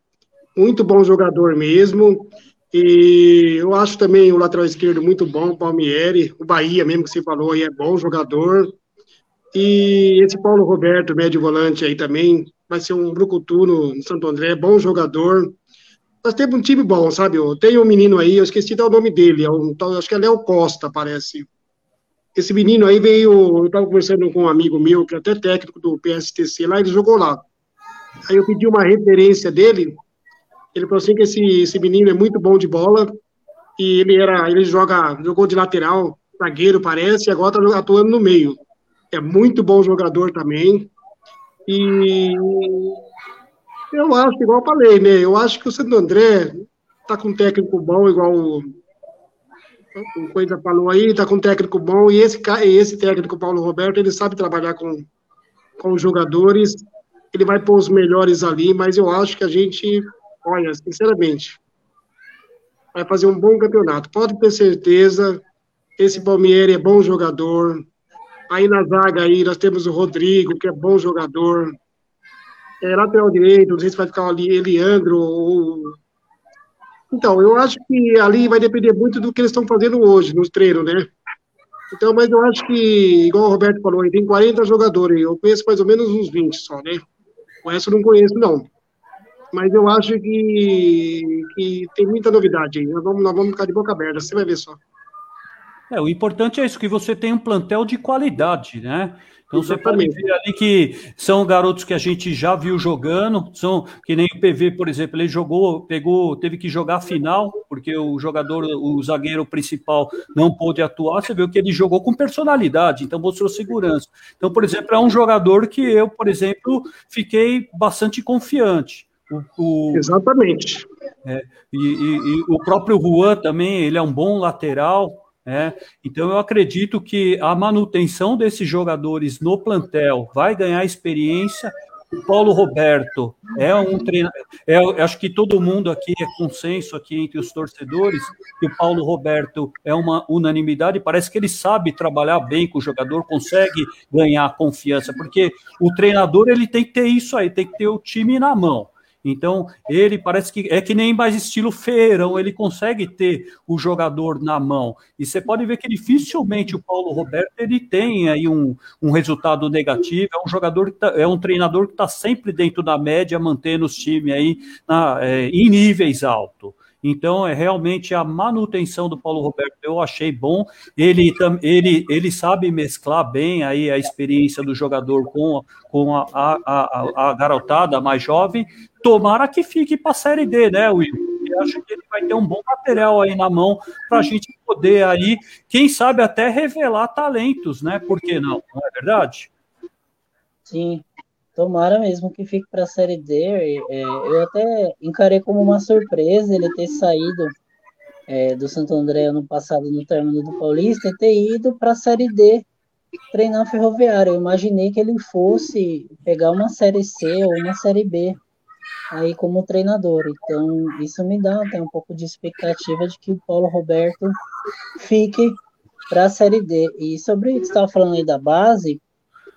Muito bom jogador mesmo. E eu acho também o lateral esquerdo muito bom, o Palmieri. O Bahia, mesmo que você falou, aí é bom jogador. E esse Paulo Roberto, médio volante aí também, vai ser um brucutu no Santo André, bom jogador nós temos um time bom, sabe? Tem um menino aí, eu esqueci o nome dele, é um, acho que é Léo Costa, parece. Esse menino aí veio, eu estava conversando com um amigo meu, que é até técnico do PSTC lá, ele jogou lá. Aí eu pedi uma referência dele, ele falou assim que esse, esse menino é muito bom de bola, e ele era, ele joga, jogou de lateral, zagueiro parece, e agora está atuando no meio. É muito bom jogador também. E eu acho, igual eu falei, né? Eu acho que o Santo André tá com um técnico bom, igual o, o Coisa falou aí, tá com um técnico bom, e esse, esse técnico, Paulo Roberto, ele sabe trabalhar com, com os jogadores, ele vai pôr os melhores ali, mas eu acho que a gente, olha, sinceramente, vai fazer um bom campeonato. Pode ter certeza, esse Palmieri é bom jogador. Aí na zaga aí nós temos o Rodrigo, que é bom jogador é, lateral direito, não sei se vai ficar ali Eliandro ou. Então, eu acho que ali vai depender muito do que eles estão fazendo hoje, nos treinos, né? Então, mas eu acho que, igual o Roberto falou, tem 40 jogadores, eu conheço mais ou menos uns 20 só, né? O resto eu não conheço, não. Mas eu acho que, que tem muita novidade aí. Nós vamos, nós vamos ficar de boca aberta, você vai ver só. É, o importante é isso, que você tem um plantel de qualidade, né? Então Exatamente. você pode ver ali que são garotos que a gente já viu jogando, são que nem o PV, por exemplo, ele jogou, pegou, teve que jogar a final, porque o jogador, o zagueiro principal não pôde atuar, você viu que ele jogou com personalidade, então mostrou segurança. Então, por exemplo, é um jogador que eu, por exemplo, fiquei bastante confiante. O, o, Exatamente. É, e, e, e o próprio Juan também, ele é um bom lateral, é, então, eu acredito que a manutenção desses jogadores no plantel vai ganhar experiência. O Paulo Roberto é um treinador. É, acho que todo mundo aqui é consenso aqui entre os torcedores que o Paulo Roberto é uma unanimidade. Parece que ele sabe trabalhar bem com o jogador, consegue ganhar confiança, porque o treinador ele tem que ter isso aí, tem que ter o time na mão. Então, ele parece que é que nem mais estilo feirão, ele consegue ter o jogador na mão. E você pode ver que dificilmente o Paulo Roberto ele tem aí um, um resultado negativo. É um jogador tá, é um treinador que está sempre dentro da média, mantendo os times aí na, é, em níveis altos. Então, é realmente a manutenção do Paulo Roberto, eu achei bom. Ele, ele, ele sabe mesclar bem aí a experiência do jogador com, com a, a, a, a garotada mais jovem. Tomara que fique para a Série D, né, Will? Eu acho que ele vai ter um bom material aí na mão para a gente poder aí, quem sabe até revelar talentos, né? Por que não? Não é verdade? Sim, Tomara mesmo que fique para a Série D. É, eu até encarei como uma surpresa ele ter saído é, do Santo André ano passado no término do Paulista e ter ido para a Série D treinar ferroviário. Eu imaginei que ele fosse pegar uma Série C ou uma Série B aí como treinador. Então, isso me dá até um pouco de expectativa de que o Paulo Roberto fique para a Série D. E sobre o que você estava falando aí da base,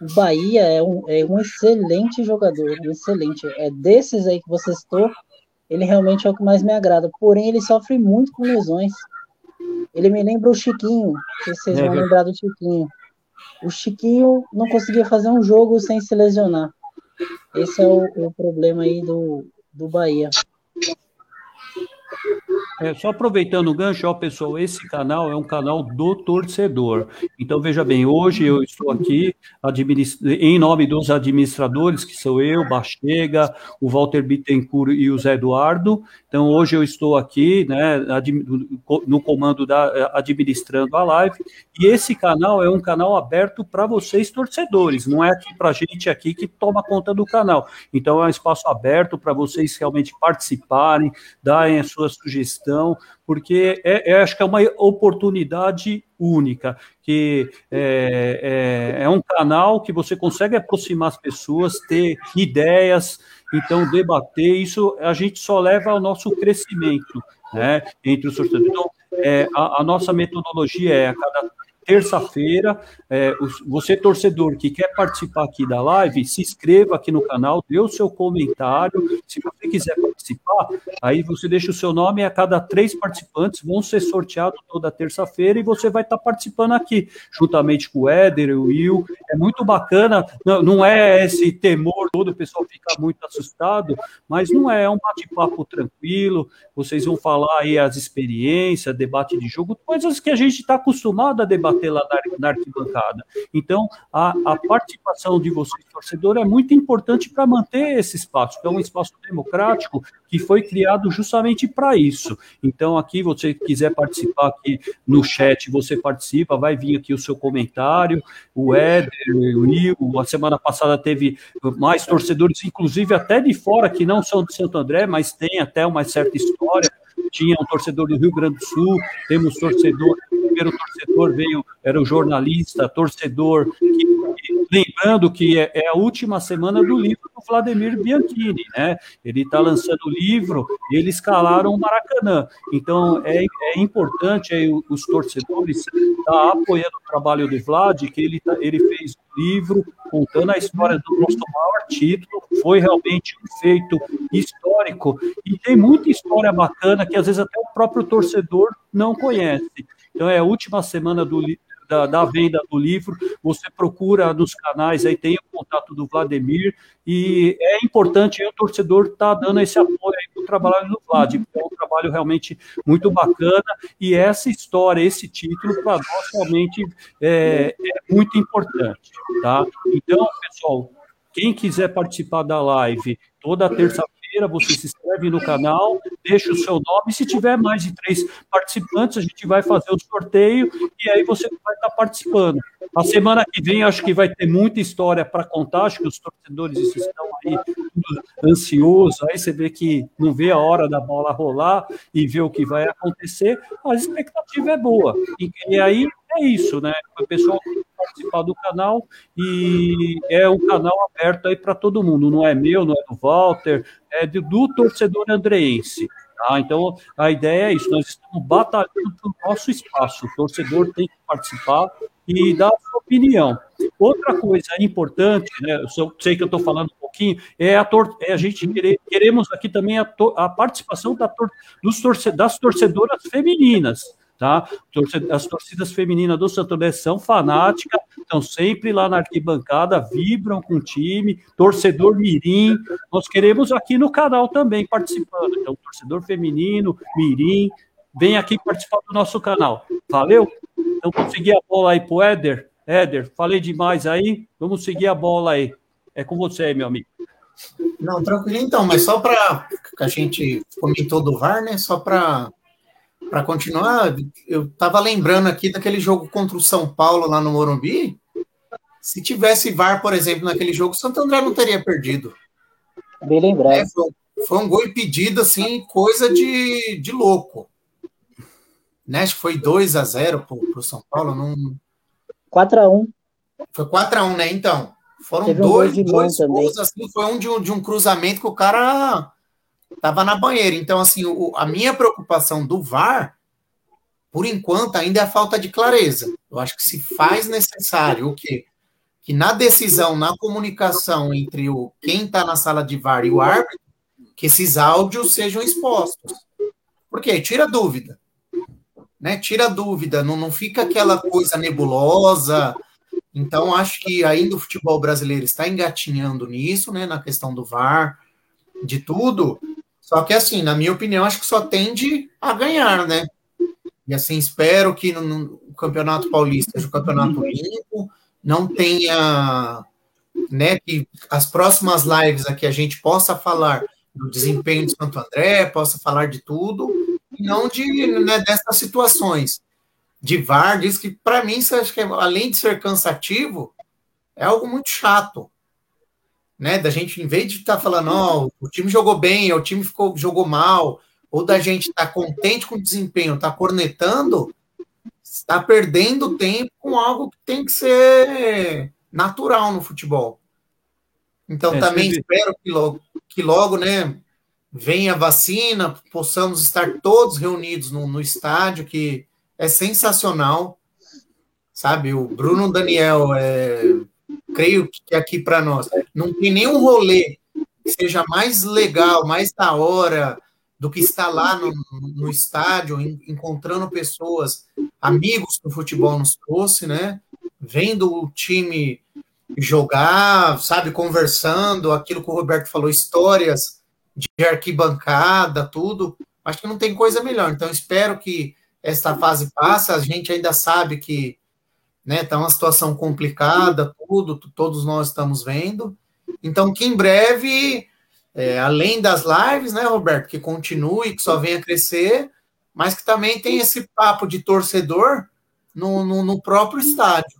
o Bahia é um, é um excelente jogador, um excelente. É desses aí que você citou, ele realmente é o que mais me agrada. Porém, ele sofre muito com lesões. Ele me lembra o Chiquinho, se vocês é, vão lembrar do Chiquinho. O Chiquinho não conseguia fazer um jogo sem se lesionar. Esse é o, o problema aí do, do Bahia. É, só aproveitando o gancho, ó, pessoal, esse canal é um canal do torcedor. Então, veja bem, hoje eu estou aqui em nome dos administradores, que sou eu, Bachega, o Walter Bittencourt e o Zé Eduardo. Então, hoje eu estou aqui, né, no comando da administrando a live, e esse canal é um canal aberto para vocês, torcedores, não é aqui para a gente aqui que toma conta do canal. Então, é um espaço aberto para vocês realmente participarem, darem a sua sugestão porque é, é, acho que é uma oportunidade única, que é, é, é um canal que você consegue aproximar as pessoas, ter ideias, então debater, isso a gente só leva ao nosso crescimento, né, entre os torcedores. Então, é, a, a, nossa metodologia é a cada terça-feira. É, você, torcedor, que quer participar aqui da live, se inscreva aqui no canal, dê o seu comentário. Se você quiser participar, aí você deixa o seu nome a cada três participantes vão ser sorteados toda terça-feira e você vai estar participando aqui, juntamente com o Éder o Will. É muito bacana, não, não é esse temor todo, o pessoal fica muito assustado, mas não é, é um bate-papo tranquilo. Vocês vão falar aí as experiências, debate de jogo, coisas que a gente está acostumado a debater bater lá na, na arquibancada. Então, a, a, participação de vocês, torcedor, é muito importante para manter esse espaço, que é um espaço democrático que foi criado justamente para isso. Então, aqui, você quiser participar aqui no chat, você participa, vai vir aqui o seu comentário, o Éder, o Will, a semana passada teve mais torcedores, inclusive até de fora, que não são de Santo André, mas tem até uma certa história, tinha um torcedor do Rio Grande do Sul, temos torcedor, primeiro torcedor veio, era o jornalista, torcedor, que, lembrando que é, é, a última semana do livro do Vladimir Bianchini, né? Ele está lançando o livro e eles escalaram o Maracanã. Então é, é importante aí, os torcedores estar tá apoiando o trabalho do Vlad, que ele, tá, ele fez um livro contando a história do nosso maior título, foi realmente um feito histórico e tem muita história bacana que às vezes até o próprio torcedor não conhece. Então é a última semana do, da, da, venda do livro, você procura nos canais, aí tem o contato do Vladimir, e é importante o torcedor estar tá dando esse apoio para o trabalho do Vlad, porque é um trabalho realmente muito bacana, e essa história, esse título, para nós realmente é, é muito importante. Tá? Então, pessoal, quem quiser participar da live toda terça-feira, você se inscreve no canal, deixa o seu nome. Se tiver mais de três participantes, a gente vai fazer o sorteio e aí você vai estar participando. A semana que vem, acho que vai ter muita história para contar. Acho que os torcedores estão aí ansiosos. Aí você vê que não vê a hora da bola rolar e vê o que vai acontecer. A expectativa é boa. E aí é isso, né? O pessoal participar do canal e é um canal aberto aí para todo mundo. Não é meu, não é do Walter, é do, do torcedor andreense. Tá? Então, a ideia é isso, nós estamos batalhando pelo nosso espaço, o torcedor tem que participar e dar a sua opinião. Outra coisa importante, né, eu sei que eu estou falando um pouquinho, é a, é a gente querer, queremos aqui também a, a participação da tor dos torce das torcedoras femininas tá? As torcidas femininas do Santo André são fanáticas, estão sempre lá na arquibancada, vibram com o time, torcedor mirim, nós queremos aqui no canal também participando, então torcedor feminino, mirim, vem aqui participar do nosso canal, valeu? Então vamos seguir a bola aí pro Éder, Éder, falei demais aí, vamos seguir a bola aí, é com você, meu amigo. Não, tranquilo então, mas só para a gente comentou do VAR, né? Só para para continuar, eu estava lembrando aqui daquele jogo contra o São Paulo lá no Morumbi. Se tivesse VAR, por exemplo, naquele jogo, o Santo André não teria perdido. Bem lembrado. É, foi, foi, um gol impedido, assim, coisa de, de louco. Né? Acho que foi 2 a 0 para o São Paulo. Não... 4 a 1 Foi 4 a 1 né? Então, foram Teve dois, um dois gols, assim, foi um de, um de um cruzamento que o cara estava na banheira. Então, assim, o, a minha preocupação do VAR, por enquanto, ainda é a falta de clareza. Eu acho que se faz necessário o quê? Que na decisão, na comunicação entre o quem está na sala de VAR e o árbitro, que esses áudios sejam expostos. Porque tira dúvida. Né? Tira dúvida, não, não fica aquela coisa nebulosa. Então, acho que ainda o futebol brasileiro está engatinhando nisso, né? Na questão do VAR, de tudo. Só que, assim, na minha opinião, acho que só tende a ganhar, né? E, assim, espero que no, no Campeonato Paulista seja um campeonato limpo, não tenha, né, que as próximas lives aqui a gente possa falar do desempenho de Santo André, possa falar de tudo, e não de, né, dessas situações. De VAR, diz que, para mim, acho que, é, além de ser cansativo, é algo muito chato né? Da gente, em vez de estar tá falando, ó, o time jogou bem, o time ficou, jogou mal, ou da gente estar tá contente com o desempenho, tá cornetando, está perdendo tempo com algo que tem que ser natural no futebol. Então, é, também espero que logo, que logo, né, venha a vacina, possamos estar todos reunidos no, no estádio, que é sensacional, sabe? O Bruno Daniel é creio que aqui para nós não tem nenhum rolê que seja mais legal, mais da hora do que estar lá no, no estádio, encontrando pessoas, amigos que o futebol nos trouxe, né? Vendo o time jogar, sabe, conversando, aquilo que o Roberto falou, histórias de arquibancada, tudo. Acho que não tem coisa melhor. Então, espero que esta fase passe. A gente ainda sabe que né? Tá uma situação complicada, tudo, todos nós estamos vendo. Então, que em breve, é, além das lives, né, Roberto, que continue, que só venha crescer, mas que também tem esse papo de torcedor no, no, no próprio estádio.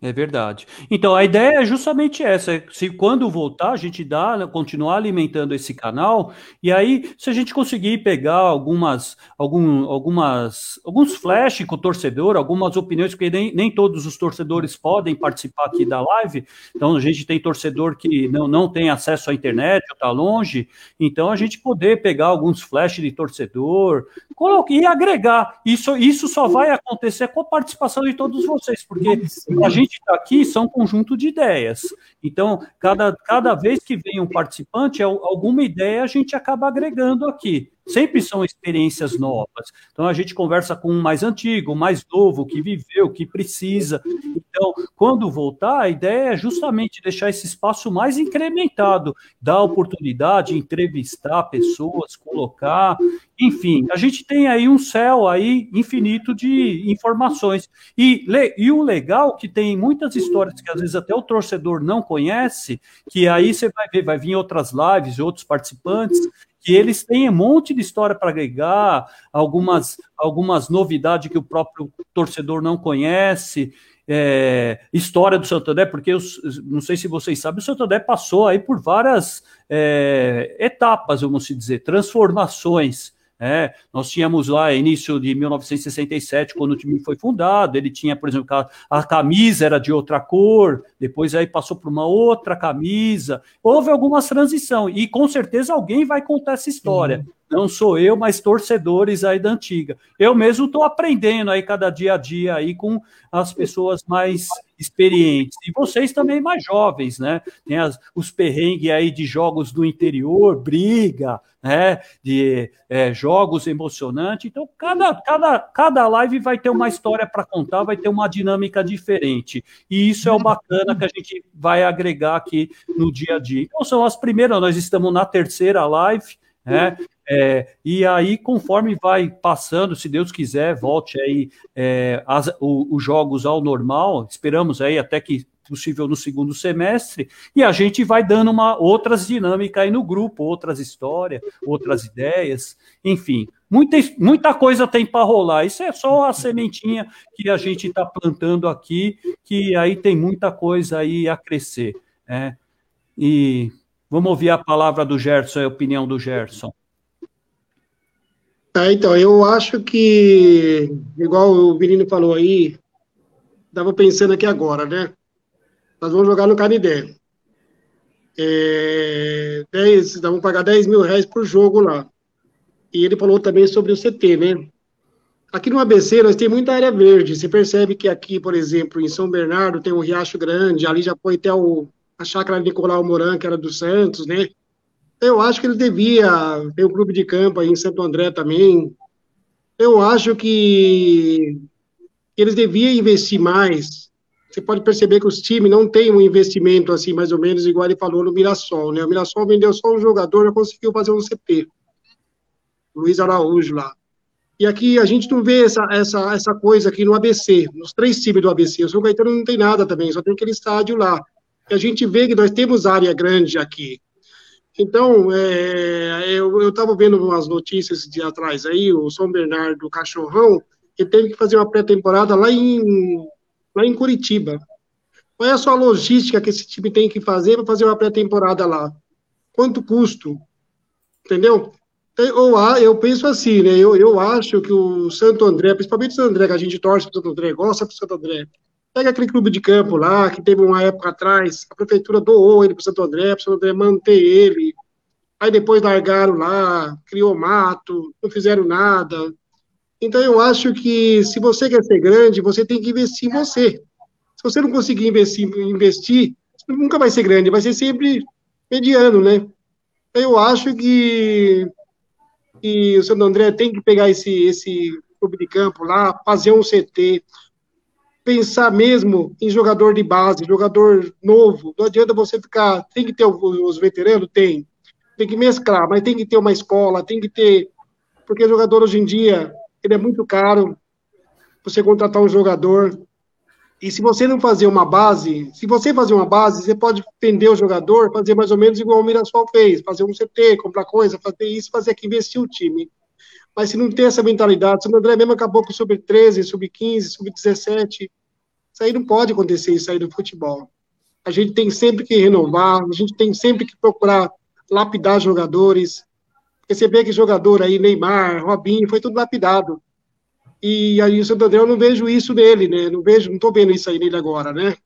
É verdade. Então, a ideia é justamente essa. Se quando voltar, a gente dá, continuar alimentando esse canal, e aí, se a gente conseguir pegar algumas, algum, algumas, alguns flash com o torcedor, algumas opiniões, porque nem, nem todos os torcedores podem participar aqui da live, então a gente tem torcedor que não, não tem acesso à internet, ou está longe, então a gente poder pegar alguns flash de torcedor, coloque, e agregar. Isso, isso só vai acontecer com a participação de todos vocês, porque a gente está aqui são um conjunto de ideias. Então, cada, cada vez que vem um participante, alguma ideia a gente acaba agregando aqui, sempre são experiências novas. Então a gente conversa com um mais antigo, mais novo, que viveu, que precisa. Então, quando voltar, a ideia é justamente deixar esse espaço mais incrementado, dar oportunidade, entrevistar pessoas, colocar, enfim, a gente tem aí um céu aí infinito de informações. E, e o legal que tem muitas histórias que às vezes até o torcedor não conhece, que aí você vai ver, vai vir outras lives, outros participantes, que eles têm um monte de história para agregar, algumas, algumas novidades que o próprio torcedor não conhece. É, história do Santander, porque eu não sei se vocês sabem, o Santander passou aí por várias é, etapas, vamos dizer, transformações. É, nós tínhamos lá início de 1967, quando o time foi fundado, ele tinha, por exemplo, a, camisa era de outra cor, depois aí passou para uma outra camisa. Houve algumas transição e com certeza alguém vai contar essa história. Uhum. Não sou eu, mas torcedores aí da antiga. Eu mesmo estou aprendendo aí cada dia a dia aí com as pessoas mais experientes. E vocês também mais jovens, né? Tem as, os perrengues aí de jogos do interior, briga, né? De é, jogos emocionantes. Então, cada, cada, cada live vai ter uma história para contar, vai ter uma dinâmica diferente. E isso é o bacana que a gente vai agregar aqui no dia a dia. Então, são as primeiras, nós estamos na terceira live, né? É, e aí, conforme vai passando, se Deus quiser, volte aí é, as, o, os jogos ao normal, esperamos aí até que possível no segundo semestre, e a gente vai dando uma outras dinâmicas aí no grupo, outras histórias, outras ideias, enfim, muita, muita coisa tem para rolar. Isso é só a sementinha que a gente está plantando aqui, que aí tem muita coisa aí a crescer. Né? E vamos ouvir a palavra do Gerson, a opinião do Gerson. É, então, eu acho que, igual o menino falou aí, estava pensando aqui agora, né? Nós vamos jogar no Canidé. É, 10, vamos pagar 10 mil reais por jogo lá. E ele falou também sobre o CT, né? Aqui no ABC nós temos muita área verde. Você percebe que aqui, por exemplo, em São Bernardo tem um Riacho Grande, ali já foi até o, a chácara Nicolau Moran, que era do Santos, né? Eu acho que ele devia ter um clube de campo aí em Santo André também. Eu acho que eles deviam investir mais. Você pode perceber que os times não têm um investimento assim, mais ou menos, igual ele falou no Mirassol, né? O Mirassol vendeu só um jogador, já conseguiu fazer um CP. Luiz Araújo lá. E aqui a gente não vê essa, essa, essa coisa aqui no ABC, nos três times do ABC. O São Caetano não tem nada também, só tem aquele estádio lá. E a gente vê que nós temos área grande aqui. Então, é, eu estava vendo umas notícias de atrás aí, o São Bernardo do Cachorrão, ele teve que fazer uma pré-temporada lá em, lá em Curitiba. Qual é a sua logística que esse time tem que fazer para fazer uma pré-temporada lá? Quanto custo? Entendeu? Eu, eu penso assim, né? Eu, eu acho que o Santo André, principalmente o Santo André, que a gente torce para o Santo André, gosta para o Santo André, Pega aquele clube de campo lá, que teve uma época atrás, a prefeitura doou ele para Santo André, para Santo André manter ele. Aí depois largaram lá, criou mato, não fizeram nada. Então eu acho que se você quer ser grande, você tem que investir em você. Se você não conseguir investir, investir nunca vai ser grande, vai ser sempre mediano, né? Eu acho que, que o Santo André tem que pegar esse, esse clube de campo lá, fazer um CT, pensar mesmo em jogador de base, jogador novo. Não adianta você ficar. Tem que ter os veteranos? Tem. Tem que mesclar, mas tem que ter uma escola, tem que ter. Porque jogador hoje em dia, ele é muito caro. Você contratar um jogador. E se você não fazer uma base, se você fazer uma base, você pode vender o jogador, fazer mais ou menos igual o Mirassol fez, fazer um CT, comprar coisa, fazer isso, fazer aqui, investir o time. Mas se não tem essa mentalidade, o André mesmo acabou com o sub-13, sub-15, sub-17, isso aí não pode acontecer, isso aí do futebol. A gente tem sempre que renovar, a gente tem sempre que procurar lapidar jogadores. Porque você vê que jogador aí, Neymar, Robinho, foi tudo lapidado. E aí o Santo André, eu não vejo isso nele, né? Não vejo, não estou vendo isso aí nele agora, né?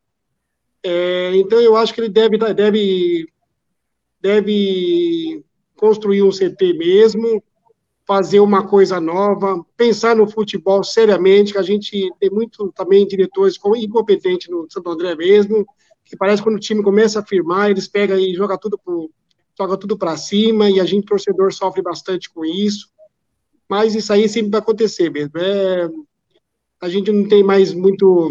É, então eu acho que ele deve, deve, deve construir um CT mesmo, fazer uma coisa nova, pensar no futebol seriamente, que a gente tem muito também diretores incompetentes no Santo André mesmo, que parece que quando o time começa a firmar, eles pegam e jogam tudo pro, joga tudo para cima e a gente torcedor sofre bastante com isso. mas isso aí sempre vai acontecer mesmo. É, a gente não tem mais muito.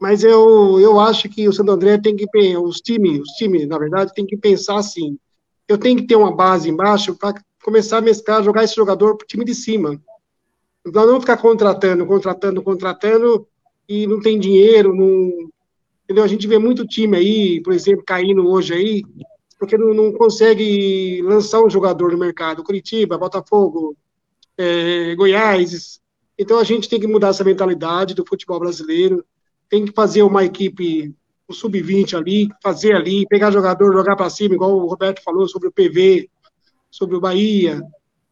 Mas eu, eu acho que o Santo André tem que. Os times, os times, na verdade, tem que pensar assim. Eu tenho que ter uma base embaixo para começar a mesclar, jogar esse jogador para o time de cima. Então, não ficar contratando, contratando, contratando e não tem dinheiro, não. Entendeu? A gente vê muito time aí, por exemplo, caindo hoje aí, porque não, não consegue lançar um jogador no mercado. Curitiba, Botafogo, é, Goiás. Então a gente tem que mudar essa mentalidade do futebol brasileiro. Tem que fazer uma equipe, o um sub-20 ali, fazer ali, pegar jogador, jogar para cima, igual o Roberto falou sobre o PV, sobre o Bahia,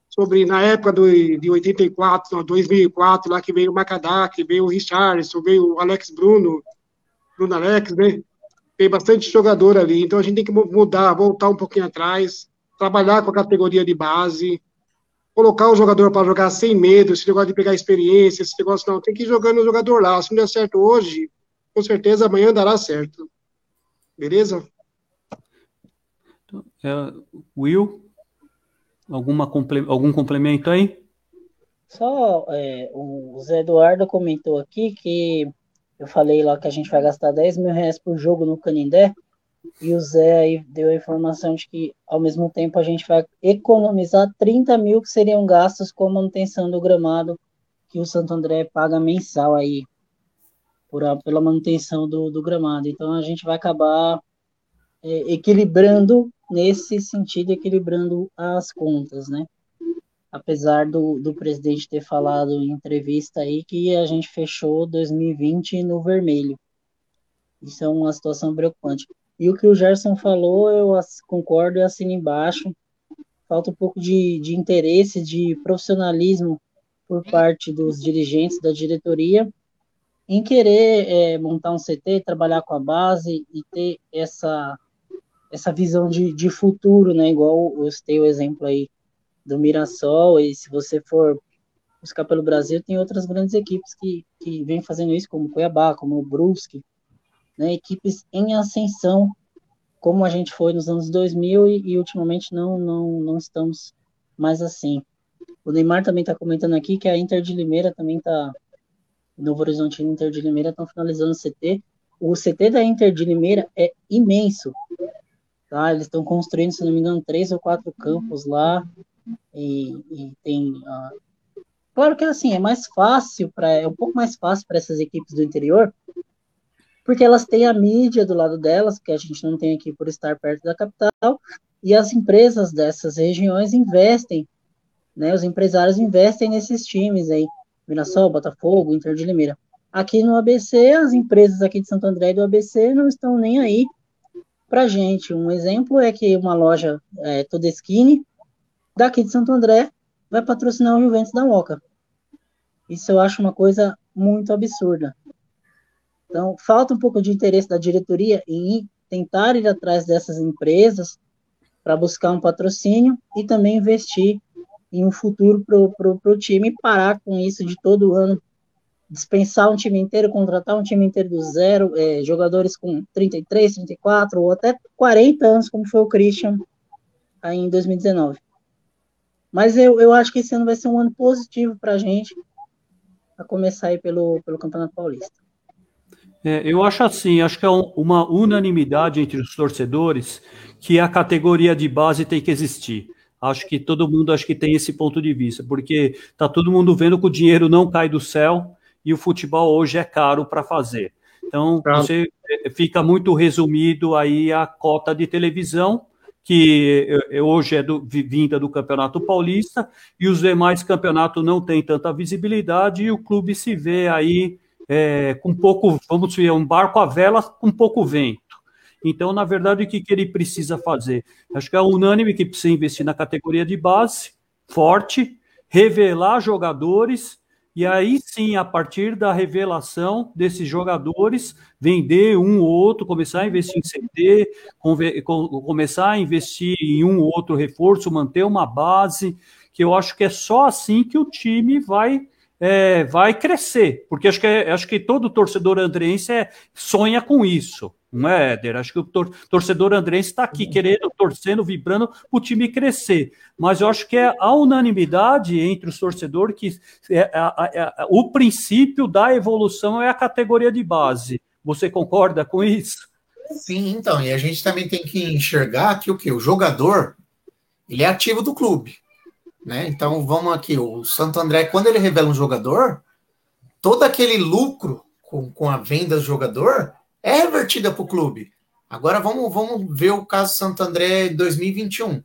sobre na época do, de 84, não, 2004, lá que veio o Macadá, que veio o Richardson, veio o Alex Bruno, Bruno Alex, né? Tem bastante jogador ali, então a gente tem que mudar, voltar um pouquinho atrás, trabalhar com a categoria de base, colocar o jogador para jogar sem medo, esse negócio de pegar experiência, esse negócio não, tem que ir jogando o jogador lá. Se não der certo hoje, com certeza amanhã dará certo. Beleza? É, Will, alguma algum complemento aí? Só é, o Zé Eduardo comentou aqui que eu falei lá que a gente vai gastar 10 mil reais por jogo no Canindé. E o Zé aí deu a informação de que, ao mesmo tempo, a gente vai economizar 30 mil que seriam gastos com a manutenção do gramado que o Santo André paga mensal aí por a, pela manutenção do, do gramado. Então a gente vai acabar é, equilibrando nesse sentido, equilibrando as contas, né? Apesar do, do presidente ter falado em entrevista aí que a gente fechou 2020 no vermelho. Isso é uma situação preocupante. E o que o Gerson falou, eu concordo e assino embaixo. Falta um pouco de, de interesse, de profissionalismo por parte dos dirigentes da diretoria em querer é, montar um CT, trabalhar com a base e ter essa, essa visão de, de futuro, né? Igual eu citei o exemplo aí do Mirassol, e se você for buscar pelo Brasil, tem outras grandes equipes que, que vêm fazendo isso, como o Cuiabá, como o Brusque, né, equipes em ascensão, como a gente foi nos anos 2000 e, e ultimamente não, não, não estamos mais assim. O Neymar também está comentando aqui que a Inter de Limeira também está, Novo Horizonte e Inter de Limeira estão finalizando o CT. O CT da Inter de Limeira é imenso, tá? Eles estão construindo, se não me engano, três ou quatro campos lá e, e tem uh... claro que assim é mais fácil para é um pouco mais fácil para essas equipes do interior porque elas têm a mídia do lado delas, que a gente não tem aqui por estar perto da capital, e as empresas dessas regiões investem, né, os empresários investem nesses times aí, Mirassol, Botafogo, Inter de Limeira. Aqui no ABC, as empresas aqui de Santo André e do ABC não estão nem aí para gente. Um exemplo é que uma loja é, Todeskine, daqui de Santo André, vai patrocinar o Juventus da Moca. Isso eu acho uma coisa muito absurda. Então, falta um pouco de interesse da diretoria em tentar ir atrás dessas empresas para buscar um patrocínio e também investir em um futuro para o time parar com isso de todo ano dispensar um time inteiro, contratar um time inteiro do zero, é, jogadores com 33, 34 ou até 40 anos, como foi o Christian aí em 2019. Mas eu, eu acho que esse ano vai ser um ano positivo para a gente, a começar aí pelo, pelo Campeonato Paulista. É, eu acho assim, acho que é uma unanimidade entre os torcedores que a categoria de base tem que existir. Acho que todo mundo acho que tem esse ponto de vista, porque está todo mundo vendo que o dinheiro não cai do céu e o futebol hoje é caro para fazer. Então, tá. você é, fica muito resumido aí a cota de televisão, que é, hoje é do, vinda do Campeonato Paulista, e os demais campeonatos não têm tanta visibilidade, e o clube se vê aí é, com pouco, vamos dizer, um barco à vela com pouco vento. Então, na verdade, o que, que ele precisa fazer? Acho que é unânime que precisa investir na categoria de base, forte, revelar jogadores, e aí sim, a partir da revelação desses jogadores, vender um ou outro, começar a investir em CT, começar a investir em um ou outro reforço, manter uma base, que eu acho que é só assim que o time vai é, vai crescer, porque acho que, é, acho que todo torcedor andreense é, sonha com isso. Não é, Éder? Acho que o tor torcedor andrense está aqui querendo, torcendo, vibrando para o time crescer. Mas eu acho que é a unanimidade entre os torcedores que é, é, é, o princípio da evolução é a categoria de base. Você concorda com isso? Sim, então, e a gente também tem que enxergar que o que o jogador ele é ativo do clube, né? Então vamos aqui, o Santo André quando ele revela um jogador, todo aquele lucro com, com a venda do jogador é revertida para o clube. Agora vamos, vamos ver o caso Santo André 2021.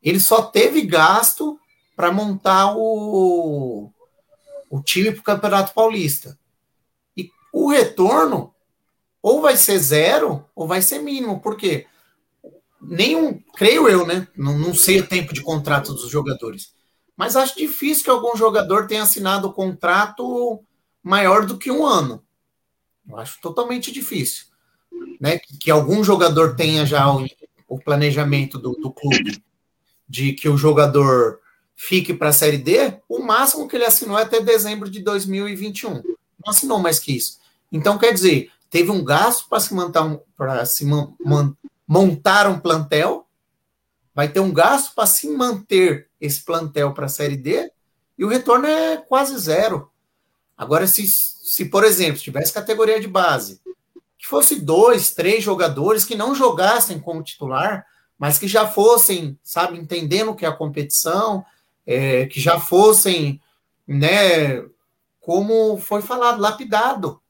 Ele só teve gasto para montar o, o time para o Campeonato Paulista. E o retorno ou vai ser zero ou vai ser mínimo. Por quê? Nenhum, creio eu, né? Não, não sei o tempo de contrato dos jogadores. Mas acho difícil que algum jogador tenha assinado o contrato maior do que um ano. Eu acho totalmente difícil. Né? Que, que algum jogador tenha já o, o planejamento do, do, clube de que o jogador fique para a Série D, o máximo que ele assinou é até dezembro de 2021. Não assinou mais que isso. Então, quer dizer, teve um gasto para se, montar um, se man, man, montar um plantel, vai ter um gasto para se manter esse plantel para a Série D, e o retorno é quase zero. Agora, se, se por exemplo, tivesse categoria de base, que fosse dois, três jogadores que não jogassem como titular, mas que já fossem, sabe, entendendo o que é a competição, é, que já fossem, né, como foi falado, lapidado.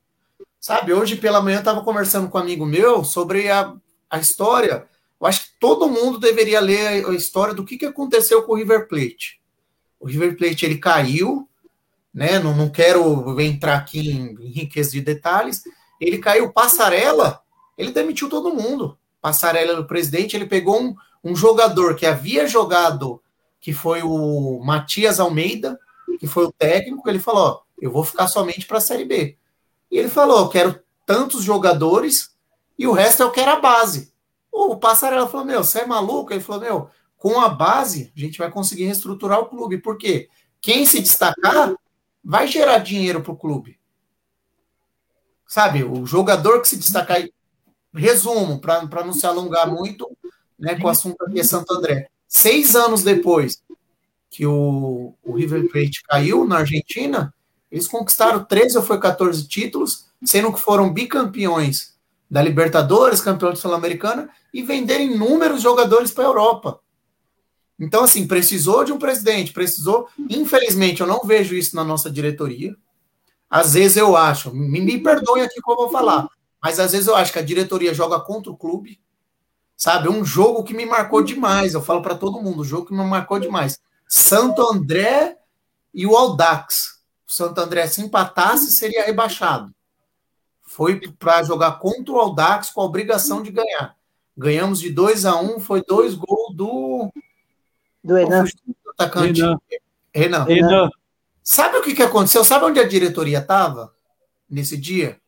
Sabe, hoje pela manhã eu estava conversando com um amigo meu sobre a, a história. Eu acho que todo mundo deveria ler a, a história do que, que aconteceu com o River Plate. O River Plate ele caiu, né? Não, não quero entrar aqui em, em riqueza de detalhes. Ele caiu passarela, ele demitiu todo mundo. Passarela do presidente, ele pegou um, um jogador que havia jogado, que foi o Matias Almeida, que foi o técnico, ele falou: ó, eu vou ficar somente para a Série B. E ele falou: eu quero tantos jogadores e o resto eu quero a base. O Passarela falou: meu, você é maluco? Ele falou: meu, com a base a gente vai conseguir reestruturar o clube. Por quê? Quem se destacar vai gerar dinheiro para o clube. Sabe, o jogador que se destacar. Resumo, para não se alongar muito né, com o assunto aqui é Santo André. Seis anos depois que o, o River Plate caiu na Argentina, eles conquistaram 13 ou foi 14 títulos, sendo que foram bicampeões da Libertadores, campeão de Sul-Americana, e venderam inúmeros jogadores para a Europa. Então, assim, precisou de um presidente, precisou. Infelizmente, eu não vejo isso na nossa diretoria. Às vezes eu acho, me, me perdoem aqui como eu vou falar, mas às vezes eu acho que a diretoria joga contra o clube. Sabe, um jogo que me marcou demais. Eu falo para todo mundo, um jogo que me marcou demais. Santo André e o Aldax. O Santo André se empatasse seria rebaixado. Foi para jogar contra o Aldax com a obrigação de ganhar. Ganhamos de 2 a 1 um, foi dois gols do do Enan. Atacante. Renan. Renan. Sabe o que, que aconteceu? Sabe onde a diretoria estava nesse dia?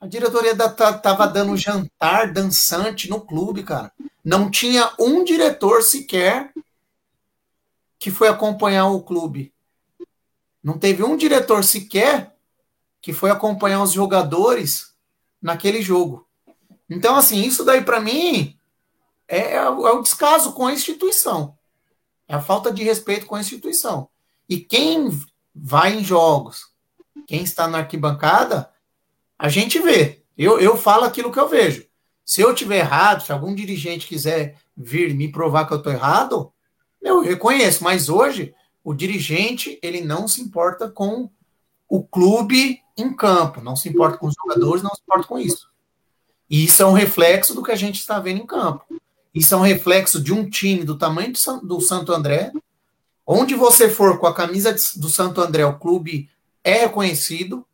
A diretoria estava dando jantar dançante no clube, cara. Não tinha um diretor sequer que foi acompanhar o clube. Não teve um diretor sequer que foi acompanhar os jogadores naquele jogo. Então, assim, isso daí para mim é, é, o descaso com a instituição. É a falta de respeito com a instituição. E quem vai em jogos, quem está na arquibancada, a gente vê. Eu, eu falo aquilo que eu vejo. Se eu tiver errado, se algum dirigente quiser vir me provar que eu estou errado, eu reconheço. Mas hoje, o dirigente, ele não se importa com o clube em campo, não se importa com os jogadores, não se importa com isso. E isso é um reflexo do que a gente está vendo em campo. Isso é um reflexo de um time do tamanho do Santo André. Onde você for com a camisa do Santo André, o clube é reconhecido,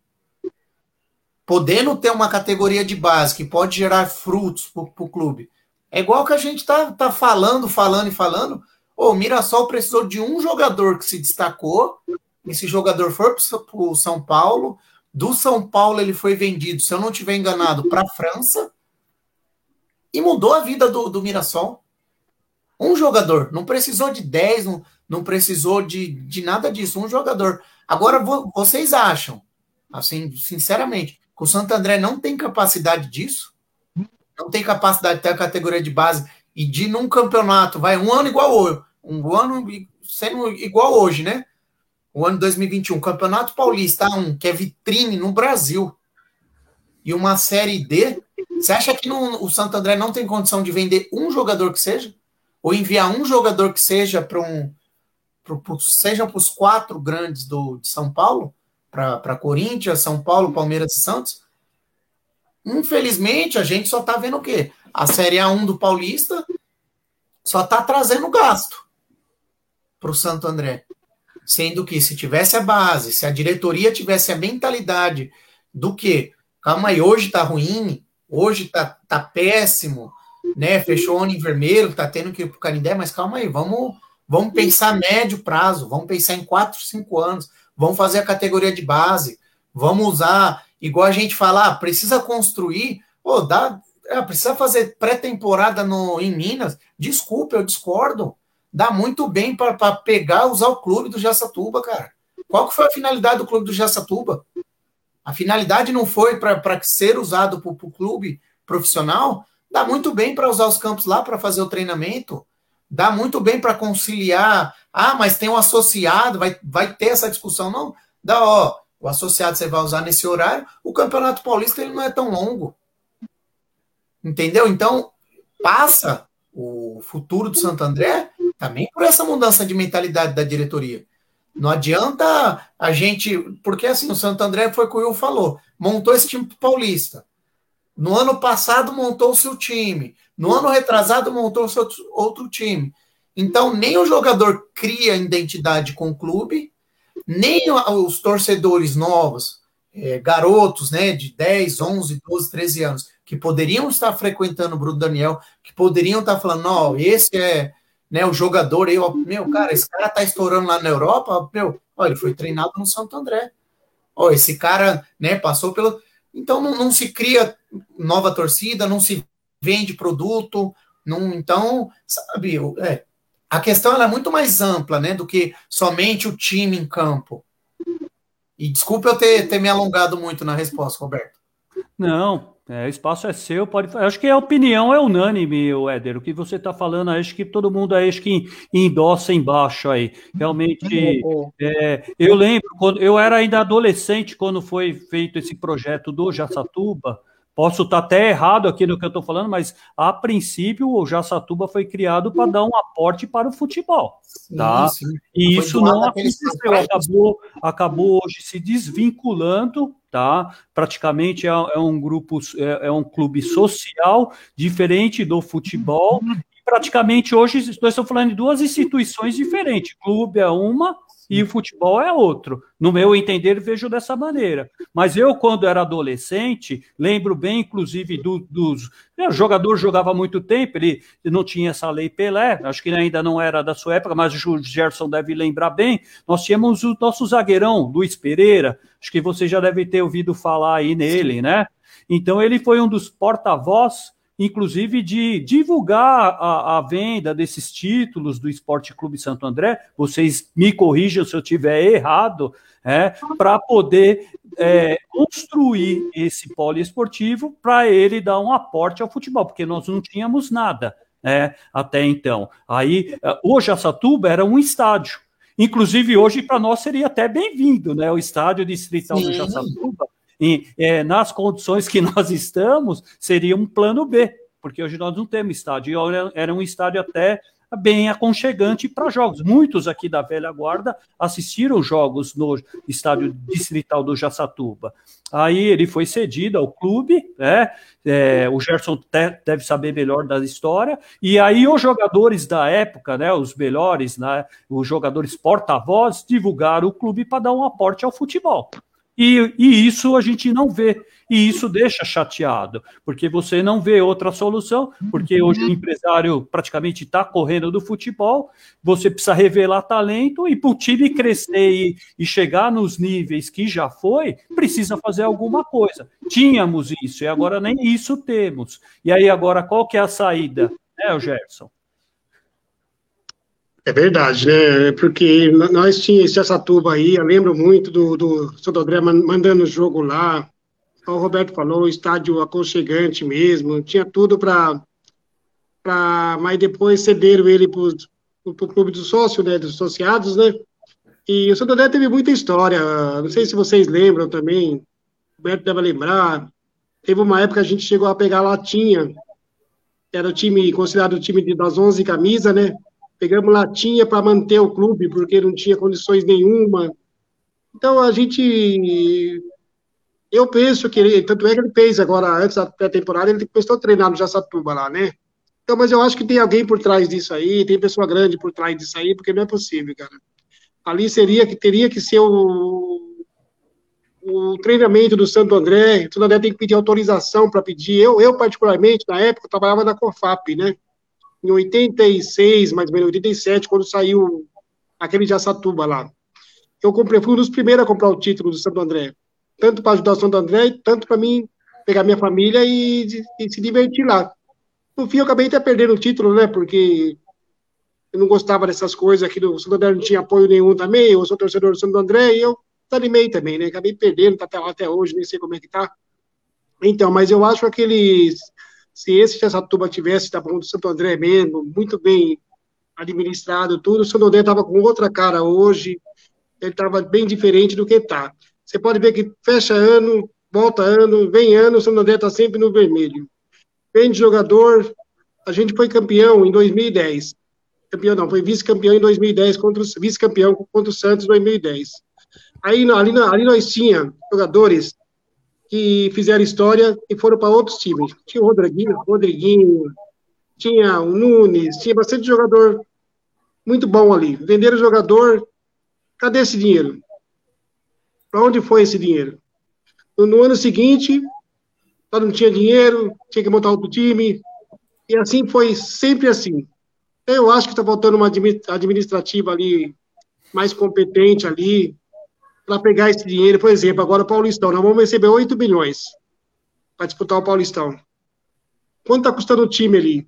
podendo ter uma categoria de base que pode gerar frutos para o clube. É igual que a gente tá, tá falando, falando e falando. O Mirassol precisou de um jogador que se destacou. Esse jogador foi para o São Paulo. Do São Paulo ele foi vendido, se eu não estiver enganado, para a França e mudou a vida do, do Mirassol. Um jogador, não precisou de 10, não, não precisou de, de nada disso, um jogador. Agora, vocês acham, assim, sinceramente, que o Santo André não tem capacidade disso? não tem capacidade de ter a categoria de base e de num campeonato, vai um ano igual hoje, um ano sendo igual hoje, né? O ano 2021, Campeonato Paulista um que é vitrine no Brasil, e uma Série D, você acha que no, o Santo André não tem condição de vender um jogador que seja? Ou enviar um jogador que seja para um. Pro, pro, seja para os quatro grandes do, de São Paulo? Para Corinthians, São Paulo, Palmeiras e Santos? Infelizmente, a gente só está vendo o quê? A Série A1 do Paulista só está trazendo gasto para o Santo André. Sendo que se tivesse a base, se a diretoria tivesse a mentalidade do que, calma aí, hoje está ruim, hoje está tá péssimo, né? Fechou o ano em vermelho, está tendo que ir para o Canindé, mas calma aí, vamos, vamos pensar médio prazo, vamos pensar em 4, 5 anos, vamos fazer a categoria de base, vamos usar, igual a gente falar, ah, precisa construir, pô, dá, é, precisa fazer pré-temporada em Minas, desculpa, eu discordo. Dá muito bem para pegar, usar o clube do Jaçatuba, cara. Qual que foi a finalidade do clube do Jaçatuba? A finalidade não foi para ser usado para o clube profissional. Dá muito bem para usar os campos lá para fazer o treinamento. Dá muito bem para conciliar. Ah, mas tem um associado, vai, vai ter essa discussão. Não, dá, ó, o associado você vai usar nesse horário. O Campeonato Paulista ele não é tão longo. Entendeu? Então, passa o futuro do Santo André também por essa mudança de mentalidade da diretoria. Não adianta a gente. Porque assim, o Santo André foi o que o Will falou: montou esse time paulista. No ano passado montou o seu time. No ano retrasado montou o seu outro time. Então, nem o jogador cria identidade com o clube, nem os torcedores novos, é, garotos né, de 10, 11, 12, 13 anos, que poderiam estar frequentando o Bruno Daniel, que poderiam estar falando, não, esse é né, o jogador aí, meu, cara, esse cara tá estourando lá na Europa, meu, ó, ele foi treinado no Santo André. Ó, esse cara, né, passou pelo. Então não, não se cria nova torcida, não se vende produto, não, então, sabe, é, a questão é muito mais ampla, né, do que somente o time em campo. E desculpa eu ter, ter me alongado muito na resposta, Roberto. Não, é, o espaço é seu, pode. Acho que a opinião é unânime, Éder. O que você está falando, acho que todo mundo acho que endossa embaixo aí. Realmente, é, eu lembro quando eu era ainda adolescente quando foi feito esse projeto do Jaçatuba. Posso estar até errado aqui no que eu estou falando, mas a princípio o Jaçatuba foi criado para dar um aporte para o futebol, tá? Sim, sim. E foi isso não aconteceu, acabou, acabou hoje se desvinculando tá? Praticamente é, é um grupo, é, é, um clube social diferente do futebol. E praticamente hoje nós estamos falando de duas instituições diferentes. Clube é uma e o futebol é outro. No meu entender, vejo dessa maneira. Mas eu, quando era adolescente, lembro bem, inclusive, do, dos. Né, o jogador jogava muito tempo, ele não tinha essa lei Pelé, acho que ainda não era da sua época, mas o Gerson deve lembrar bem. Nós tínhamos o nosso zagueirão, Luiz Pereira, acho que você já deve ter ouvido falar aí nele, né? Então, ele foi um dos porta-voz inclusive de divulgar a, a, venda desses títulos do Esporte Clube Santo André. Vocês me corrijam se eu tiver errado, é, para poder é, construir esse poliesportivo para ele dar um aporte ao futebol, porque nós não tínhamos nada é, até então. Aí, hoje a Satuba era um estádio. Inclusive, hoje, para nós, seria até bem-vindo, né? O estádio distrital Sim. do Jaçatuba é, nas condições que nós estamos, seria um plano B, porque hoje nós não temos estádio. Era um estádio até bem aconchegante para jogos. Muitos aqui da velha guarda assistiram jogos no estádio distrital do Jaçatuba. Aí ele foi cedido ao clube, né? É, o Gerson deve saber melhor da história. E aí os jogadores da época, né? Os melhores, né? Os jogadores porta-voz divulgaram o clube para dar um aporte ao futebol. E, e, isso a gente não vê. E isso deixa chateado, porque você não vê outra solução, porque hoje o empresário praticamente está correndo do futebol, você precisa revelar talento e para o time crescer e, e, chegar nos níveis que já foi, precisa fazer alguma coisa. Tínhamos isso e agora nem isso temos. E aí agora qual que é a saída, né, Gerson? É verdade, né? Porque nós tínhamos essa tuba aí, eu lembro muito do, do André mandando o jogo lá, o Roberto falou, estádio aconchegante mesmo, tinha tudo para. Mas depois cederam ele para o clube do sócio, né, dos associados, né? E o Santo André teve muita história, não sei se vocês lembram também, o Roberto deve lembrar, teve uma época que a gente chegou a pegar latinha, era o time, considerado o time das 11 camisas, né? Pegamos latinha para manter o clube, porque não tinha condições nenhuma. Então, a gente eu penso que ele, tanto é que ele fez agora, antes da pré-temporada, ele começou a treinar no Jaçatuba lá, né? Então, mas eu acho que tem alguém por trás disso aí, tem pessoa grande por trás disso aí, porque não é possível, cara. Ali seria que teria que ser o, o treinamento do Santo André, o Santo André tem que pedir autorização para pedir. Eu, eu, particularmente, na época, trabalhava na COFAP, né? Em 86, mais ou menos, 87, quando saiu aquele de Açatuba lá. Eu comprei, fui um dos primeiros a comprar o título do Santo André tanto para ajudar o Santo André, tanto para mim pegar minha família e, e, se divertir lá. No fim, eu acabei até perdendo o título, né? Porque eu não gostava dessas coisas aqui do Santo André, não tinha apoio nenhum também. Eu sou torcedor do Santo André e eu desanimei também, né? Acabei perdendo, tá até até hoje, nem sei como é que tá. Então, mas eu acho que aqueles. Se esse Jaçatuba tivesse, tá bom, do Santo André mesmo, muito bem administrado, tudo, o Santo André tava com outra cara hoje, ele tava bem diferente do que tá. Você pode ver que fecha ano, volta ano, vem ano, o Santo André está sempre no vermelho. Vem de jogador, a gente foi campeão em 2010. Campeão não, foi vice-campeão em 2010 contra vice-campeão contra o Santos em 2010. Aí ali, ali nós tinha jogadores que fizeram história e foram para outros times. Tinha o Rodriguinho, Rodriguinho, tinha o Nunes, tinha bastante jogador muito bom ali. Venderam o jogador, cadê esse dinheiro? Para onde foi esse dinheiro? No, no ano seguinte, não tinha dinheiro, tinha que montar outro time, e assim foi sempre assim. Eu acho que está faltando uma administrativa ali mais competente ali para pegar esse dinheiro. Por exemplo, agora o Paulistão, nós vamos receber 8 milhões para disputar o Paulistão. Quanto está custando o time ali?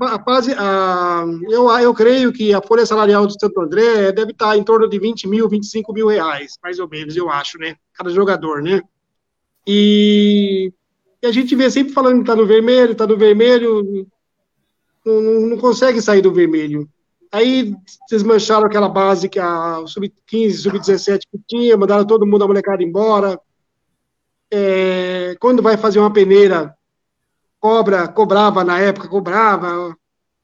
a, fase, a, eu, eu creio que a folha salarial do Santo André deve estar em torno de 20 mil, 25 mil reais, mais ou menos, eu acho, né? Cada jogador, né? E, e a gente vê sempre falando que está no vermelho, está no vermelho, não, não, consegue sair do vermelho. Aí desmancharam aquela base que a sub-15, sub-17 que tinha, mandaram todo mundo, a molecada embora. É, quando vai fazer uma peneira, cobra, cobrava na época, cobrava.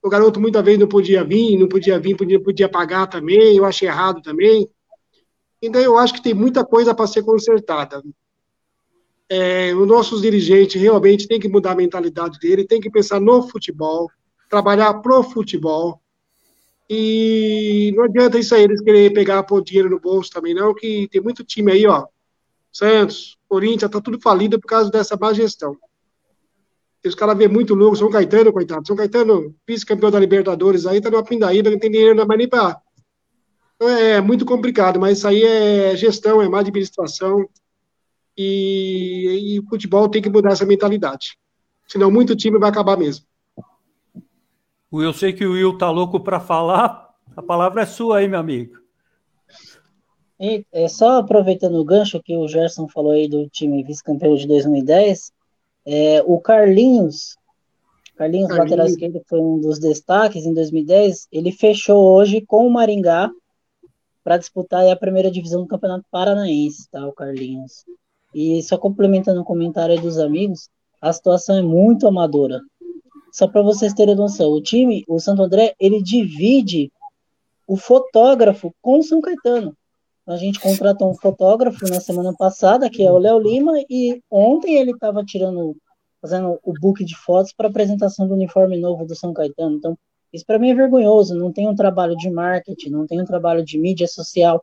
O garoto muitas vezes não podia vir, não podia vir, podia, podia pagar também, eu achei errado também. Então eu acho que tem muita coisa para ser consertada. É, os nossos dirigentes realmente têm que mudar a mentalidade dele, tem que pensar no futebol, trabalhar pro futebol. E não adianta isso aí, eles querem pegar pôr dinheiro no bolso também, não, que tem muito time aí, ó. Santos, Corinthians, tá tudo falido por causa dessa má gestão. Os caras vê muito louco, São Caetano, coitado. São Caetano, vice-campeão da Libertadores aí, tá numa pindaíba, não tem dinheiro mais nem pra. Então, é muito complicado, mas isso aí é gestão, é má administração. E, e o futebol tem que mudar essa mentalidade. Senão, muito time vai acabar mesmo. Eu sei que o Will tá louco para falar. A palavra é sua aí, meu amigo. E, é, só aproveitando o gancho que o Gerson falou aí do time vice-campeão de 2010, é, o Carlinhos, Carlinhos, Carlinhos, lateral esquerdo, foi um dos destaques em 2010. Ele fechou hoje com o Maringá para disputar a primeira divisão do Campeonato Paranaense, tá? O Carlinhos. E só complementando o comentário dos amigos, a situação é muito amadora. Só para vocês terem noção, o time, o Santo André, ele divide o fotógrafo com o São Caetano. A gente contratou um fotógrafo na semana passada, que é o Léo Lima, e ontem ele estava tirando, fazendo o book de fotos para apresentação do uniforme novo do São Caetano. Então, isso para mim é vergonhoso. Não tem um trabalho de marketing, não tem um trabalho de mídia social.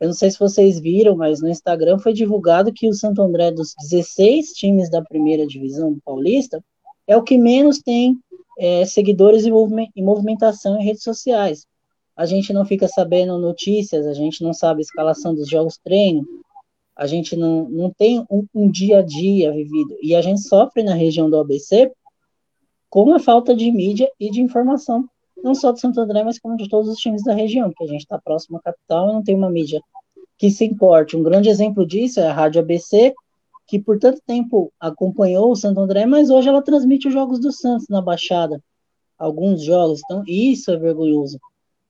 Eu não sei se vocês viram, mas no Instagram foi divulgado que o Santo André, dos 16 times da primeira divisão Paulista, é o que menos tem é, seguidores e movimentação em redes sociais a gente não fica sabendo notícias, a gente não sabe a escalação dos jogos treino, a gente não, não tem um, um, dia a dia vivido. E a gente sofre na região do ABC com a falta de mídia e de informação, não só de Santo André, mas como de todos os times da região, porque a gente está próximo à capital e não tem uma mídia que se importe. Um grande exemplo disso é a Rádio ABC, que por tanto tempo acompanhou o Santo André, mas hoje ela transmite os jogos do Santos na Baixada, alguns jogos, então isso é vergonhoso.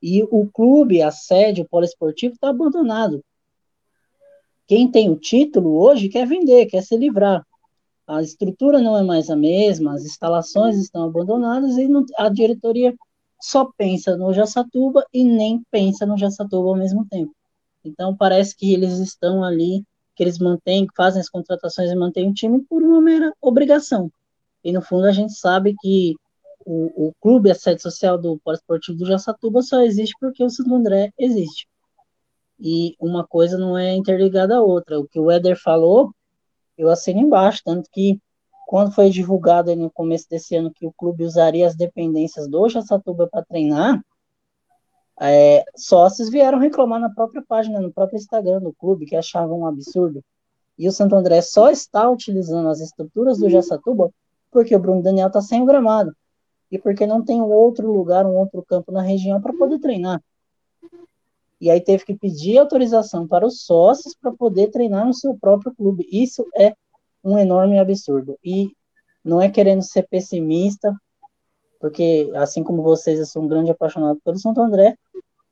E o clube, a sede, o polo esportivo está abandonado. Quem tem o título hoje quer vender, quer se livrar. A estrutura não é mais a mesma, as instalações estão abandonadas e não, a diretoria só pensa no Jaçatuba e nem pensa no Jaçatuba ao mesmo tempo. Então parece que eles estão ali que eles mantêm, fazem as contratações e mantêm o time por uma mera obrigação. E no fundo a gente sabe que o, o clube, a sede social do Esportivo do Jaçatuba só existe porque o Santo André existe. E uma coisa não é interligada à outra. O que o Éder falou, eu assino embaixo, tanto que quando foi divulgado no começo desse ano que o clube usaria as dependências do Jaçatuba para treinar, é, sócios vieram reclamar na própria página, no próprio Instagram do clube, que achavam um absurdo. E o Santo André só está utilizando as estruturas do Jaçatuba porque o Bruno Daniel está sem o gramado. E porque não tem um outro lugar, um outro campo na região para poder treinar. E aí teve que pedir autorização para os sócios para poder treinar no seu próprio clube. Isso é um enorme absurdo. E não é querendo ser pessimista, porque assim como vocês, eu sou um grande apaixonado pelo Santo André,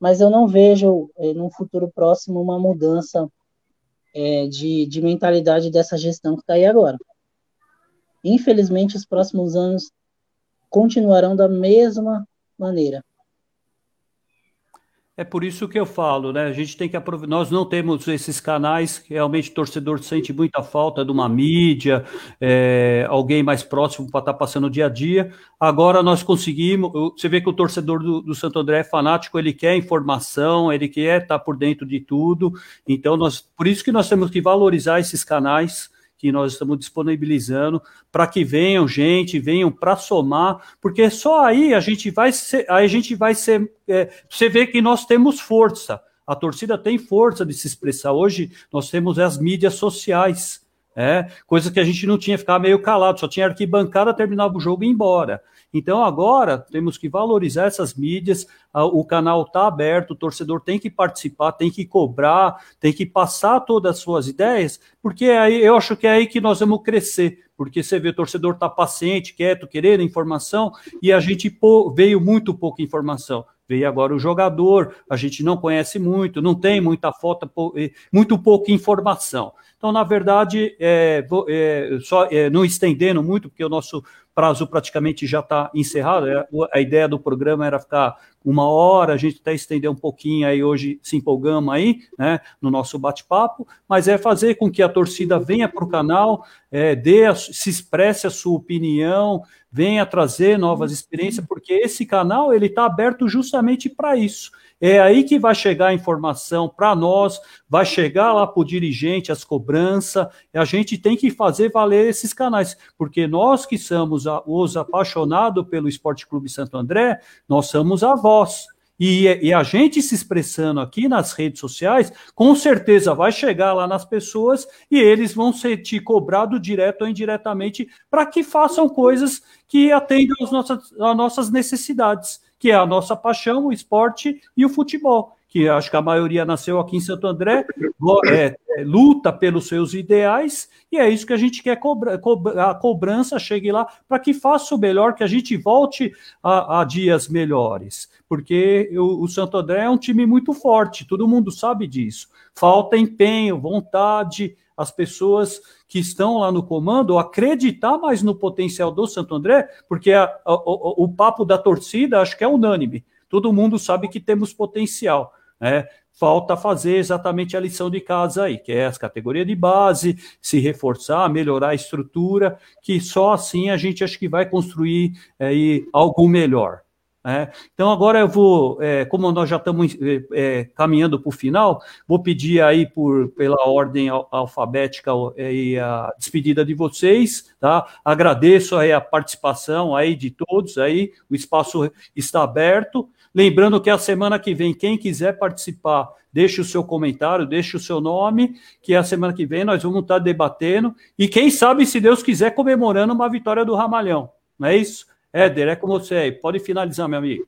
mas eu não vejo é, num futuro próximo uma mudança é, de, de mentalidade dessa gestão que está aí agora. Infelizmente, os próximos anos continuarão da mesma maneira. É por isso que eu falo, né? A gente tem que aproveitar. Nós não temos esses canais, realmente o torcedor sente muita falta de uma mídia, é, alguém mais próximo para estar tá passando o dia a dia. Agora nós conseguimos. Você vê que o torcedor do, do, Santo André é fanático, ele quer informação, ele quer estar tá por dentro de tudo. Então, nós, por isso que nós temos que valorizar esses canais que nós estamos disponibilizando para que venham gente, venham para somar, porque só aí a gente vai ser, a gente vai ser, é, você vê que nós temos força, a torcida tem força de se expressar. Hoje nós temos as mídias sociais, é, coisa que a gente não tinha, ficar meio calado, só tinha arquibancada, terminava o jogo e ia embora. Então agora temos que valorizar essas mídias, o canal está aberto, o torcedor tem que participar, tem que cobrar, tem que passar todas as suas ideias, porque aí eu acho que é aí que nós vamos crescer, porque você vê o torcedor está paciente, quieto, querendo informação, e a gente veio muito pouca informação. Veio agora o jogador, a gente não conhece muito, não tem muita foto, muito pouca informação. Então, na verdade, é, é, só é, não estendendo muito, porque o nosso prazo praticamente já está encerrado. É, a ideia do programa era ficar uma hora, a gente até estender um pouquinho aí hoje, se empolgamos aí, né, no nosso bate-papo, mas é fazer com que a torcida venha para o canal, é, dê a, se expresse a sua opinião, venha trazer novas experiências, porque esse canal ele está aberto justamente para isso. É aí que vai chegar a informação para nós, vai chegar lá para o dirigente as cobranças, a gente tem que fazer valer esses canais, porque nós que somos os apaixonados pelo Esporte Clube Santo André, nós somos a voz. E, e, a gente se expressando aqui nas redes sociais, com certeza vai chegar lá nas pessoas e eles vão ser te cobrado direto ou indiretamente para que façam coisas que atendam nossas, às nossas necessidades que é a nossa paixão, o esporte e o futebol, que acho que a maioria nasceu aqui em Santo André, é, é, luta pelos seus ideais, e é isso que a gente quer cobrar, a cobrança chegue lá para que faça o melhor, que a gente volte a, a dias melhores, porque o, o Santo André é um time muito forte, todo mundo sabe disso. Falta empenho, vontade, as pessoas que estão lá no comando acreditar mais no potencial do Santo André, porque a, a, o, o, papo da torcida acho que é unânime. Todo mundo sabe que temos potencial. Né? Falta fazer exatamente a lição de casa aí, que é as categorias de base, se reforçar, melhorar a estrutura, que só assim a gente acho que vai construir aí algo melhor. É, então, agora eu vou, é, como nós já estamos é, é caminhando para o final, vou pedir aí por, pela ordem alfabética aí a despedida de vocês, tá? Agradeço aí a participação aí de todos aí, o espaço está aberto. Lembrando que a semana que vem, quem quiser participar, deixe o seu comentário, deixe o seu nome, que a semana que vem nós vamos estar debatendo e quem sabe, se Deus quiser, comemorando uma vitória do Ramalhão, não é isso? Éder, é com você aí. Pode finalizar, meu amigo.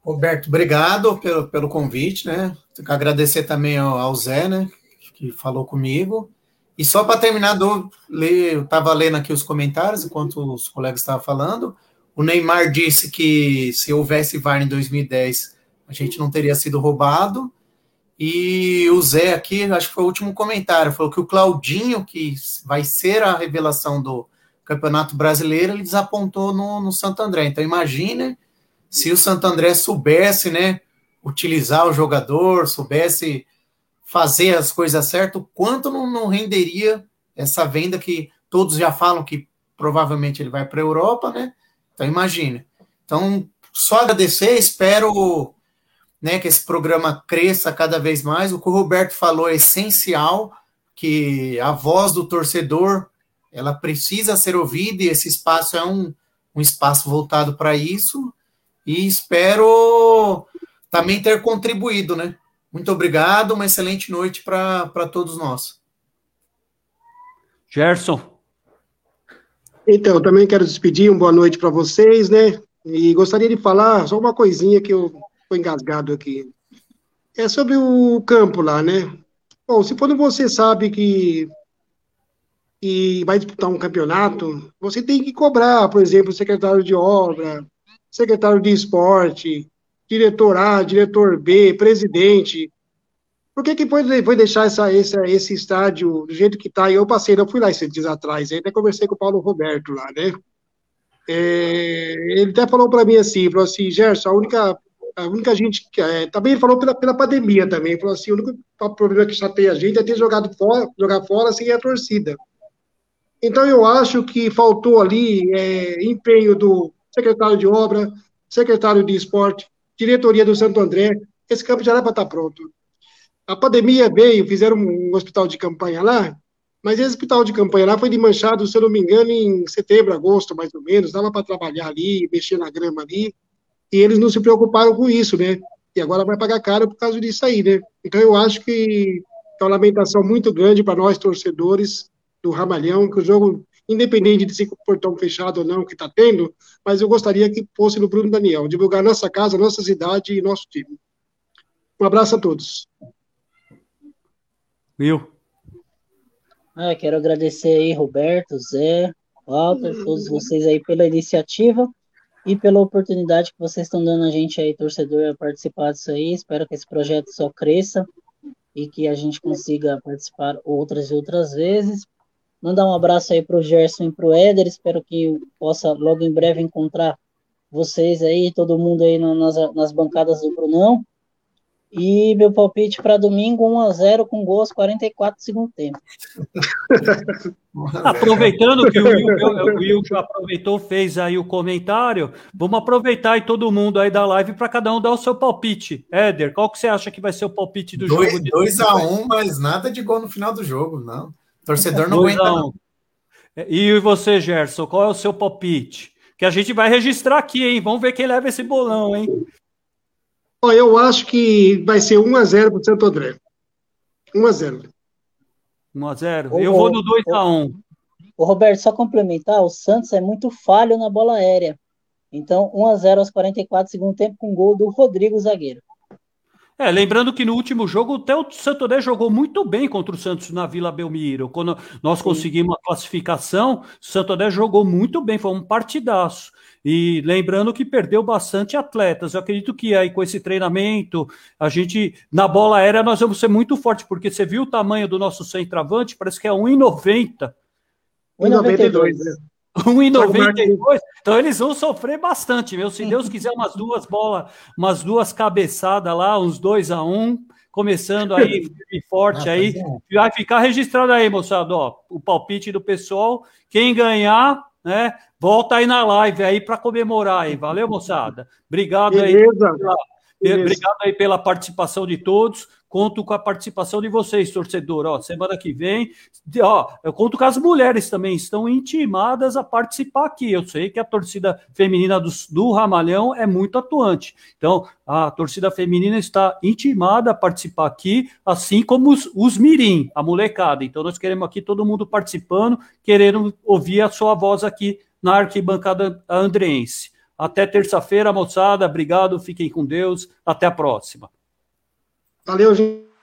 Roberto, obrigado pelo, pelo convite, né? Agradecer também ao, ao Zé, né? Que falou comigo. E só para terminar, eu estava lendo aqui os comentários enquanto os colegas estavam falando. O Neymar disse que se houvesse VAR em 2010, a gente não teria sido roubado. E o Zé aqui, acho que foi o último comentário, falou que o Claudinho, que vai ser a revelação do Campeonato Brasileiro, ele desapontou no, no Santo André. Então imagine se o Santo André soubesse, né, utilizar o jogador, soubesse fazer as coisas certas, quanto não, não renderia essa venda que todos já falam que provavelmente ele vai para a Europa, né? Então imagine. Então, só agradecer, espero né, que esse programa cresça cada vez mais. O que o Roberto falou é essencial, que a voz do torcedor ela precisa ser ouvida e esse espaço é um, um espaço voltado para isso. E espero também ter contribuído, né? Muito obrigado, uma excelente noite para todos nós. Gerson. Então, também quero despedir, uma boa noite para vocês, né? E gostaria de falar só uma coisinha que eu Estou engasgado aqui. É sobre o campo lá, né? Bom, se quando você sabe que, que vai disputar um campeonato, você tem que cobrar, por exemplo, secretário de obra, secretário de esporte, diretor A, diretor B, presidente. Por que que foi, foi deixar essa, esse, esse estádio do jeito que está? E eu passei, eu fui lá esses dias atrás, até conversei com o Paulo Roberto lá, né? É, ele até falou para mim assim, falou assim, Gerson, a única a única gente que é, também ele falou pela, pela pandemia também, falou assim, o único problema que chateia a gente é ter jogado fora, jogar fora sem a torcida. Então eu acho que faltou ali é, empenho do secretário de obra, secretário de esporte, diretoria do Santo André, esse campo já era para estar pronto. A pandemia veio, fizeram um hospital de campanha lá, mas esse hospital de campanha lá foi de manchado, se eu não me engano, em setembro, agosto, mais ou menos, dava para trabalhar ali, mexer na grama ali, e eles não se preocuparam com isso, né? E agora vai pagar caro por causa disso aí, né? Então eu acho que é uma lamentação muito grande para nós torcedores do Ramalhão, que o jogo, independente de ser portão fechado ou não que está tendo, mas eu gostaria que fosse no Bruno Daniel, divulgar nossa casa, nossa cidade e nosso time. Um abraço a todos. Will. Ah, quero agradecer aí, Roberto, Zé, Walter, todos vocês aí pela iniciativa e pela oportunidade que vocês estão dando a gente aí, torcedor, a participar disso aí. Espero que esse projeto só cresça e que a gente consiga participar outras e outras vezes. Mandar um abraço aí para o Gerson e para o Éder. Espero que possa logo em breve encontrar vocês aí, todo mundo aí nas, nas bancadas do Brunão. E meu palpite para domingo, 1 a 0 com gols 44 do segundo tempo. Aproveitando que o Will, o Will já aproveitou, fez aí o comentário, vamos aproveitar aí todo mundo aí da live para cada um dar o seu palpite. Éder, qual que você acha que vai ser o palpite do dois, jogo? 2 a 1 um, mas nada de gol no final do jogo, não. O torcedor não aguenta, um. não. E você, Gerson, qual é o seu palpite? Que a gente vai registrar aqui, hein? Vamos ver quem leva esse bolão, hein? Eu acho que vai ser 1x0 para o Santo André. 1x0. 1x0. Eu vou no 2x1. O Roberto, só complementar, o Santos é muito falho na bola aérea. Então, 1x0 aos 44 segundo tempo com gol do Rodrigo Zagueiro. É, lembrando que no último jogo até o Santo André jogou muito bem contra o Santos na Vila Belmiro. Quando nós Sim. conseguimos a classificação, o Santo André jogou muito bem, foi um partidaço. E lembrando que perdeu bastante atletas. Eu acredito que aí com esse treinamento, a gente, na bola aérea, nós vamos ser muito fortes, porque você viu o tamanho do nosso centroavante, parece que é 1,90. 1,92. 1,92. Então eles vão sofrer bastante, meu. Se Deus quiser, umas duas bolas, umas duas cabeçadas lá, uns 2 a 1 um, começando aí forte aí. Vai ficar registrado aí, moçada, ó, o palpite do pessoal. Quem ganhar, né? Volta aí na live aí para comemorar aí. Valeu, moçada. Obrigado Beleza. aí. Pela, Beleza. Obrigado aí pela participação de todos. Conto com a participação de vocês, torcedor. Ó, semana que vem, ó, eu conto com as mulheres também, estão intimadas a participar aqui. Eu sei que a torcida feminina do, do Ramalhão é muito atuante. Então, a torcida feminina está intimada a participar aqui, assim como os, os mirim, a molecada. Então, nós queremos aqui todo mundo participando, querendo ouvir a sua voz aqui na arquibancada andreense. Até terça-feira, moçada. Obrigado, fiquem com Deus. Até a próxima. Valeu, gente.